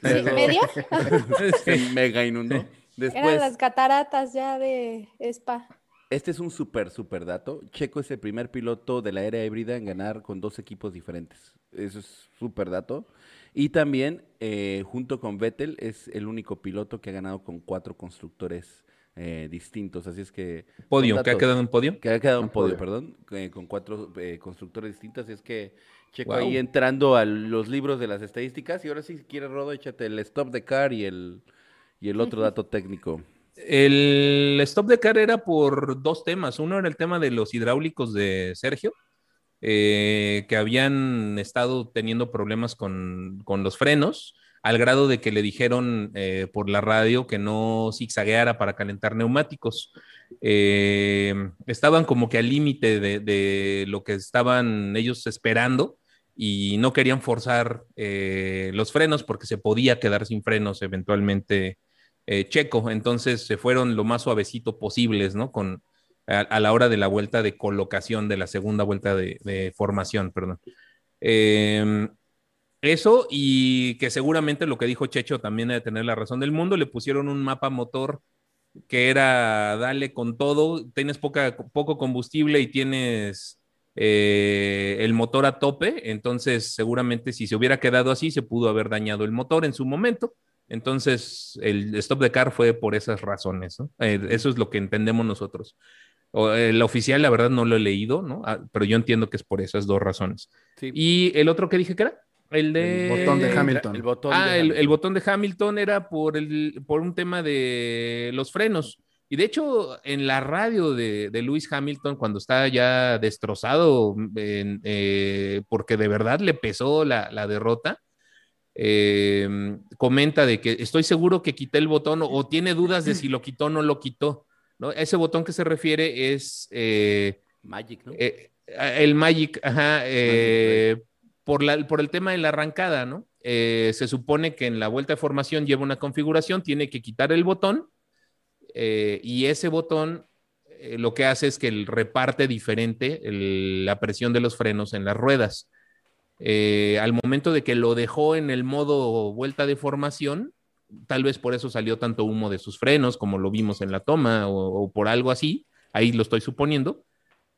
Sí, ¿Medio? Se mega inundó. Eran las cataratas ya de Spa. Este es un súper, súper dato. Checo es el primer piloto de la era híbrida en ganar con dos equipos diferentes. Eso es súper dato. Y también, eh, junto con Vettel, es el único piloto que ha ganado con cuatro constructores eh, distintos. Así es que... Podio, que ha quedado en podio. Que ha quedado en Un podio, podio. perdón, eh, con cuatro eh, constructores distintos. Así es que Checo ahí entrando a los libros de las estadísticas. Y ahora sí, si quieres, Rodo, échate el stop de car y el, y el otro dato técnico. El stop de car era por dos temas. Uno era el tema de los hidráulicos de Sergio, eh, que habían estado teniendo problemas con, con los frenos, al grado de que le dijeron eh, por la radio que no zigzagueara para calentar neumáticos. Eh, estaban como que al límite de, lo que estaban ellos esperando y no querían forzar eh, los frenos porque se podía quedar sin frenos eventualmente Checo. Entonces se fueron lo más suavecito posibles, ¿no? Con, a, la hora de la vuelta de colocación, de la segunda vuelta de, formación, perdón. Eso y que seguramente lo que dijo Checho también debe tener la razón del mundo, le pusieron un mapa motor que era dale con todo, tienes poca, poco combustible y tienes eh, el motor a tope, entonces seguramente si se hubiera quedado así se pudo haber dañado el motor en su momento. Entonces, el stop de car fue por esas razones, ¿no? Eh, eso es lo que entendemos nosotros. O, eh, la oficial, la verdad, no lo he leído, ¿no? Ah, pero yo entiendo que es por esas dos razones. Sí. Y el otro que dije que era, el de... El botón de Hamilton. El botón Ah, de el, botón de Hamilton era por, el, por un tema de los frenos. Y de hecho, en la radio de, de Lewis Hamilton, cuando está ya destrozado, en, eh, porque de verdad le pesó la, la derrota, eh, comenta de que estoy seguro que quité el botón o, o tiene dudas de si lo quitó o no lo quitó. ¿no? Ese botón que se refiere es eh, Magic, ¿no? eh, el Magic, ajá, eh, por, la, por el tema de la arrancada, ¿no? Eh, se supone que en la vuelta de formación lleva una configuración, tiene que quitar el botón eh, y ese botón eh, lo que hace es que el reparte diferente el- la presión de los frenos en las ruedas. Eh, al momento de que lo dejó en el modo vuelta de formación, tal vez por eso salió tanto humo de sus frenos, como lo vimos en la toma, o, o por algo así, ahí lo estoy suponiendo.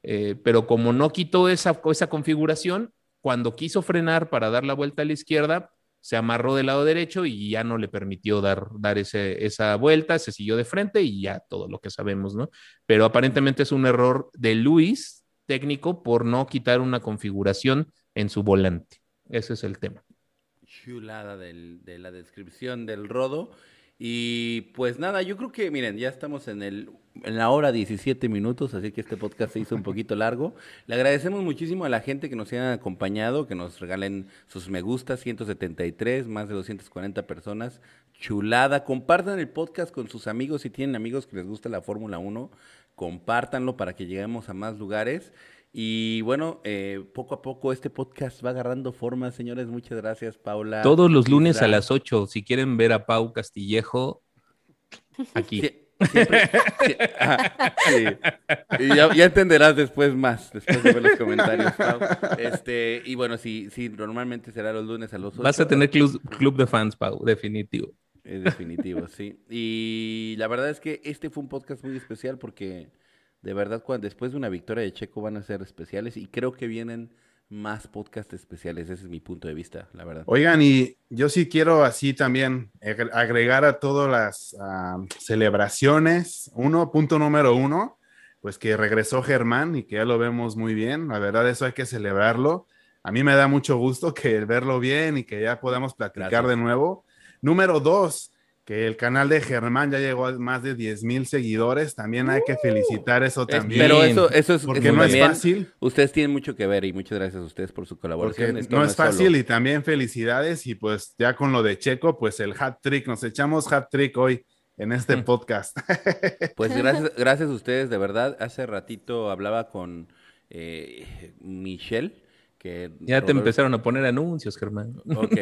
Eh, pero como no quitó esa, esa configuración, cuando quiso frenar para dar la vuelta a la izquierda, se amarró del lado derecho y ya no le permitió dar, dar esa vuelta, se siguió de frente y ya todo lo que sabemos, ¿no? Pero aparentemente es un error de Luis técnico por no quitar una configuración en su volante. Ese es el tema. chulada de la descripción del rodo. Y pues nada, yo creo que, miren, ya estamos en, el, en la hora 17 minutos, así que este podcast se hizo un poquito largo. Le agradecemos muchísimo a la gente que nos haya acompañado, que nos regalen sus me gusta, 173, más de 240 personas. Chulada. Compartan el podcast con sus amigos, si tienen amigos que les gusta la Fórmula 1, compártanlo para que lleguemos a más lugares. Y bueno, eh, poco a poco este podcast va agarrando forma, señores. Muchas gracias, Paula. Todos los lunes Isra. a las 8, si quieren ver a Pau Castillejo, aquí. Siempre- sí, ajá, sí. Y ya, ya entenderás después más, después de ver los comentarios. Pau. Este, y bueno, sí, sí, normalmente será los lunes a los 8. Vas a tener club, club de fans, Pau, definitivo. Es definitivo, sí. Y la verdad es que este fue un podcast muy especial porque de verdad cuando después de una victoria de Checo van a ser especiales y creo que vienen más podcasts especiales. Ese es mi punto de vista, la verdad. Oigan, y yo sí quiero así también agre- agregar a todas las ah, celebraciones. Uno, punto número uno, pues que regresó Germán y que ya lo vemos muy bien. La verdad, eso hay que celebrarlo. A mí me da mucho gusto que verlo bien y que ya podamos platicar Gracias. de nuevo. Número dos, que el canal de Germán ya llegó a más de 10 mil seguidores. También hay que felicitar eso Es- también. pero eso, eso es porque eso no es fácil. Ustedes tienen mucho que ver y muchas gracias a ustedes por su colaboración. Esto no es solo. fácil y también felicidades y pues ya con lo de Checo, pues el hat trick, nos echamos hat trick hoy en este Mm. podcast. Pues gracias, gracias a ustedes, de verdad. Hace ratito hablaba con eh, Michelle, que Ya te empezaron a poner anuncios, Germán. Ok.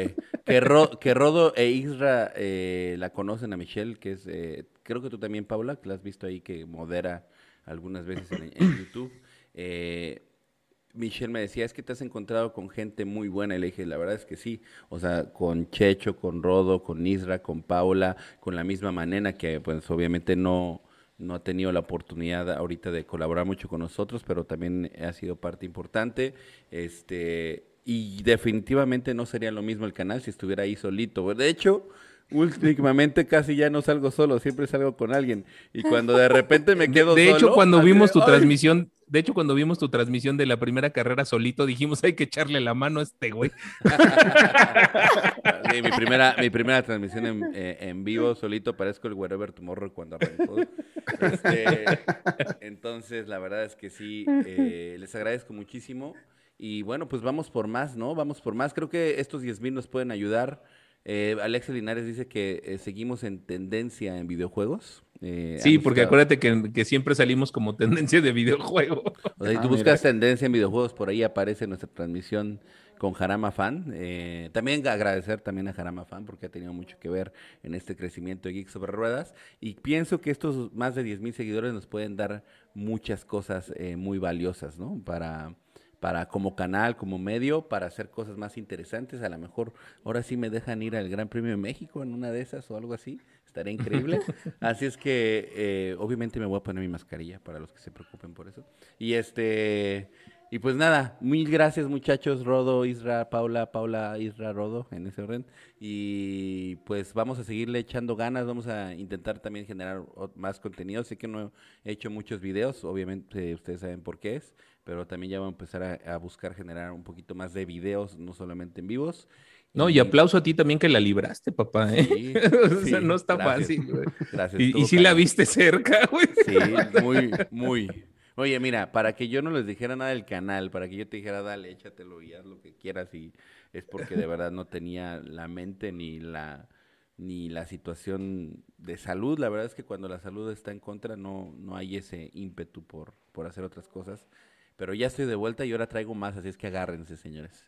Que, Ro- que Rodo e Isra eh, la conocen a Michelle, que es, eh, creo que tú también, Paula, que la has visto ahí que modera algunas veces en, en YouTube. Eh, Michelle me decía, es que te has encontrado con gente muy buena. Y le dije, la verdad es que sí. O sea, con Checho, con Rodo, con Isra, con Paula, con la misma Manena, que pues obviamente no, no ha tenido la oportunidad ahorita de colaborar mucho con nosotros, pero también ha sido parte importante. Este, y definitivamente no sería lo mismo el canal si estuviera ahí solito. De hecho, últimamente casi ya no salgo solo, siempre salgo con alguien. Y cuando de repente me quedo de hecho, solo, cuando así vimos de, tu transmisión, de hecho, cuando vimos tu transmisión de la primera carrera solito, dijimos, hay que echarle la mano a este güey. Mi primera, mi primera transmisión en, eh, en vivo, solito, parezco el Wherever Tomorrow cuando arrancó. Este, entonces, la verdad es que sí, eh, les agradezco muchísimo. Y bueno, pues vamos por más, ¿no? Vamos por más. Creo que estos 10 mil nos pueden ayudar. Eh, Alexa Linares dice que eh, seguimos en tendencia en videojuegos. Eh, Sí, porque buscado- acuérdate que, que siempre salimos como tendencia de videojuego. O sea, si Ah, tú mira. buscas tendencia en videojuegos, por ahí aparece nuestra transmisión con Jarama Fan. Eh, también agradecer también a Jarama Fan porque ha tenido mucho que ver en este crecimiento de Geek sobre Ruedas. Y pienso que estos más de 10 mil seguidores nos pueden dar muchas cosas eh, muy valiosas, ¿no? Para, para como canal, como medio, para hacer cosas más interesantes. A lo mejor ahora sí me dejan ir al Gran Premio de México en una de esas o algo así. Estaría increíble. Así es que eh, obviamente me voy a poner mi mascarilla para los que se preocupen por eso. Y este y pues nada, mil gracias muchachos, Rodo, Isra, Paula, Paula, Isra, Rodo, en ese orden. Y pues vamos a seguirle echando ganas, vamos a intentar también generar más contenido. Sé que no he hecho muchos videos, obviamente ustedes saben por qué es, pero también ya voy a empezar a, a buscar generar un poquito más de videos, no solamente en vivos. No, y aplauso a ti también que la libraste, papá. ¿eh? Sí, o sea, sí, no está gracias. fácil, güey. Gracias. Y, sí la viste cerca, güey. Sí, muy, muy. Oye, mira, para que yo no les dijera nada del canal, para que yo te dijera, dale, échatelo y haz lo que quieras, y es porque de verdad no tenía la mente ni la ni la situación de salud. La verdad es que cuando la salud está en contra no, no hay ese ímpetu por, por hacer otras cosas. Pero ya estoy de vuelta y ahora traigo más, así es que agárrense, señores.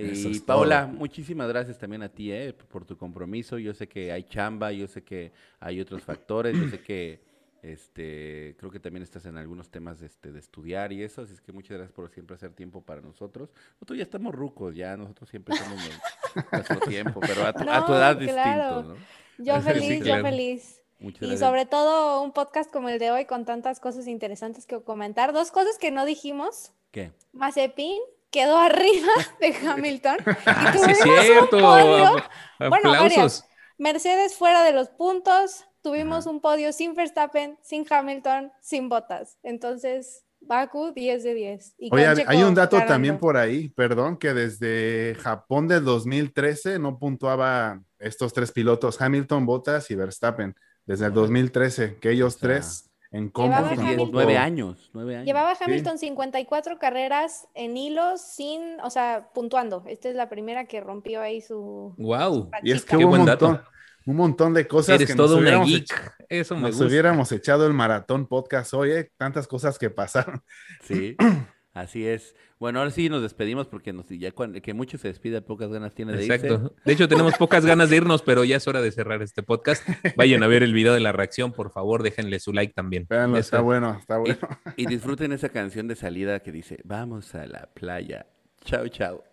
Eso Y todo. muchísimas gracias también a ti, eh, por tu compromiso. Yo sé que hay chamba, yo sé que hay otros factores, yo sé que este, creo que también estás en algunos temas este, de estudiar y eso, así es que muchas gracias por siempre hacer tiempo para nosotros. Nosotros ya estamos rucos, ya nosotros siempre somos nuestro- tiempo, pero a tu, a tu No, edad claro. distinto, ¿no? Yo Sí, feliz, claro. yo feliz. Muchas Y gracias. sobre todo un podcast como el de hoy con tantas cosas interesantes que comentar. Dos cosas que no dijimos. ¿Qué? Mazepin quedó arriba de Hamilton. Y Ah, sí, tuvimos es un cierto. podio. Bueno, varias. Mercedes fuera de los puntos. Tuvimos Ajá. un podio sin Verstappen, sin Hamilton, sin Bottas. Entonces, Baku 10 de 10. Y Oye, hay un dato también por ahí, perdón, que desde Japón del 2013 no puntuaba estos tres pilotos, Hamilton, Bottas y Verstappen, desde el 2013, que ellos O sea, tres en tampoco- nueve años, nueve años. Llevaba Hamilton 54 carreras en hilos sin, o sea, puntuando. Esta es la primera que rompió ahí su... Wow. Y es que Qué hubo un buen dato. montón, un montón de cosas Eres que nos todo una hubiéramos, geek. hecho- Eso me nos gusta. hubiéramos echado el maratón podcast hoy, ¿eh? tantas cosas que pasaron. Sí, así es. Bueno, ahora sí nos despedimos porque nos, ya cuando, que mucho se despide, pocas ganas tiene de irse. Exacto. De hecho, tenemos pocas ganas de irnos, pero ya es hora de cerrar este podcast. Vayan a ver el video de la reacción, por favor, déjenle su like también. Véanlo, está bueno, está Y, bueno. y disfruten esa canción de salida que dice, vamos a la playa. Chao, chao.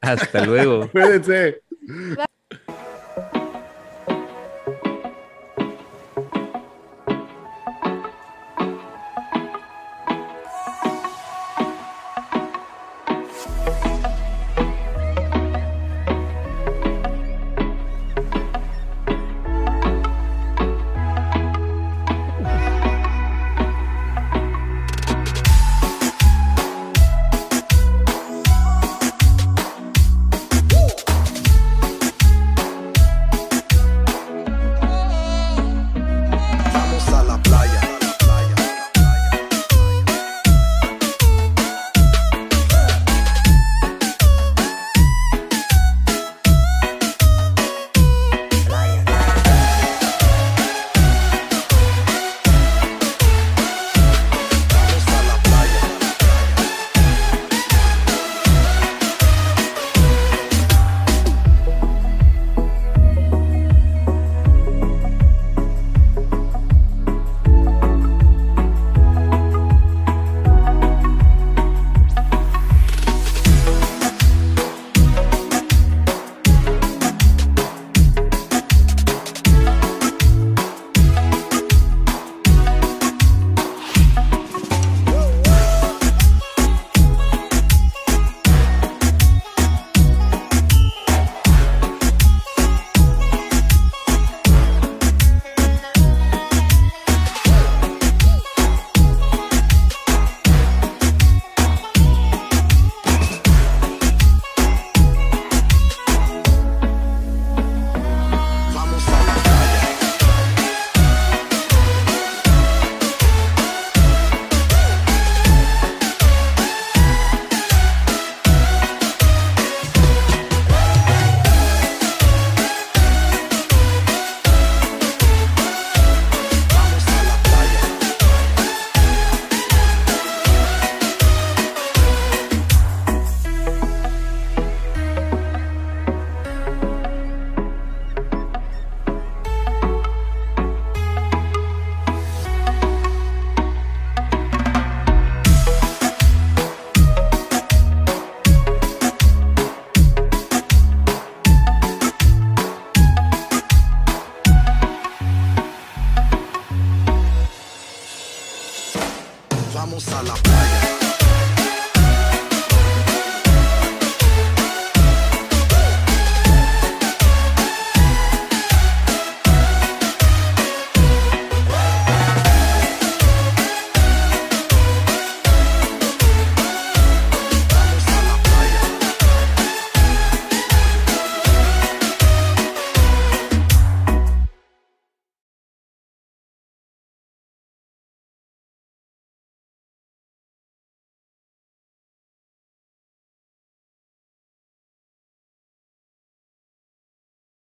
Hasta luego. Cuídense.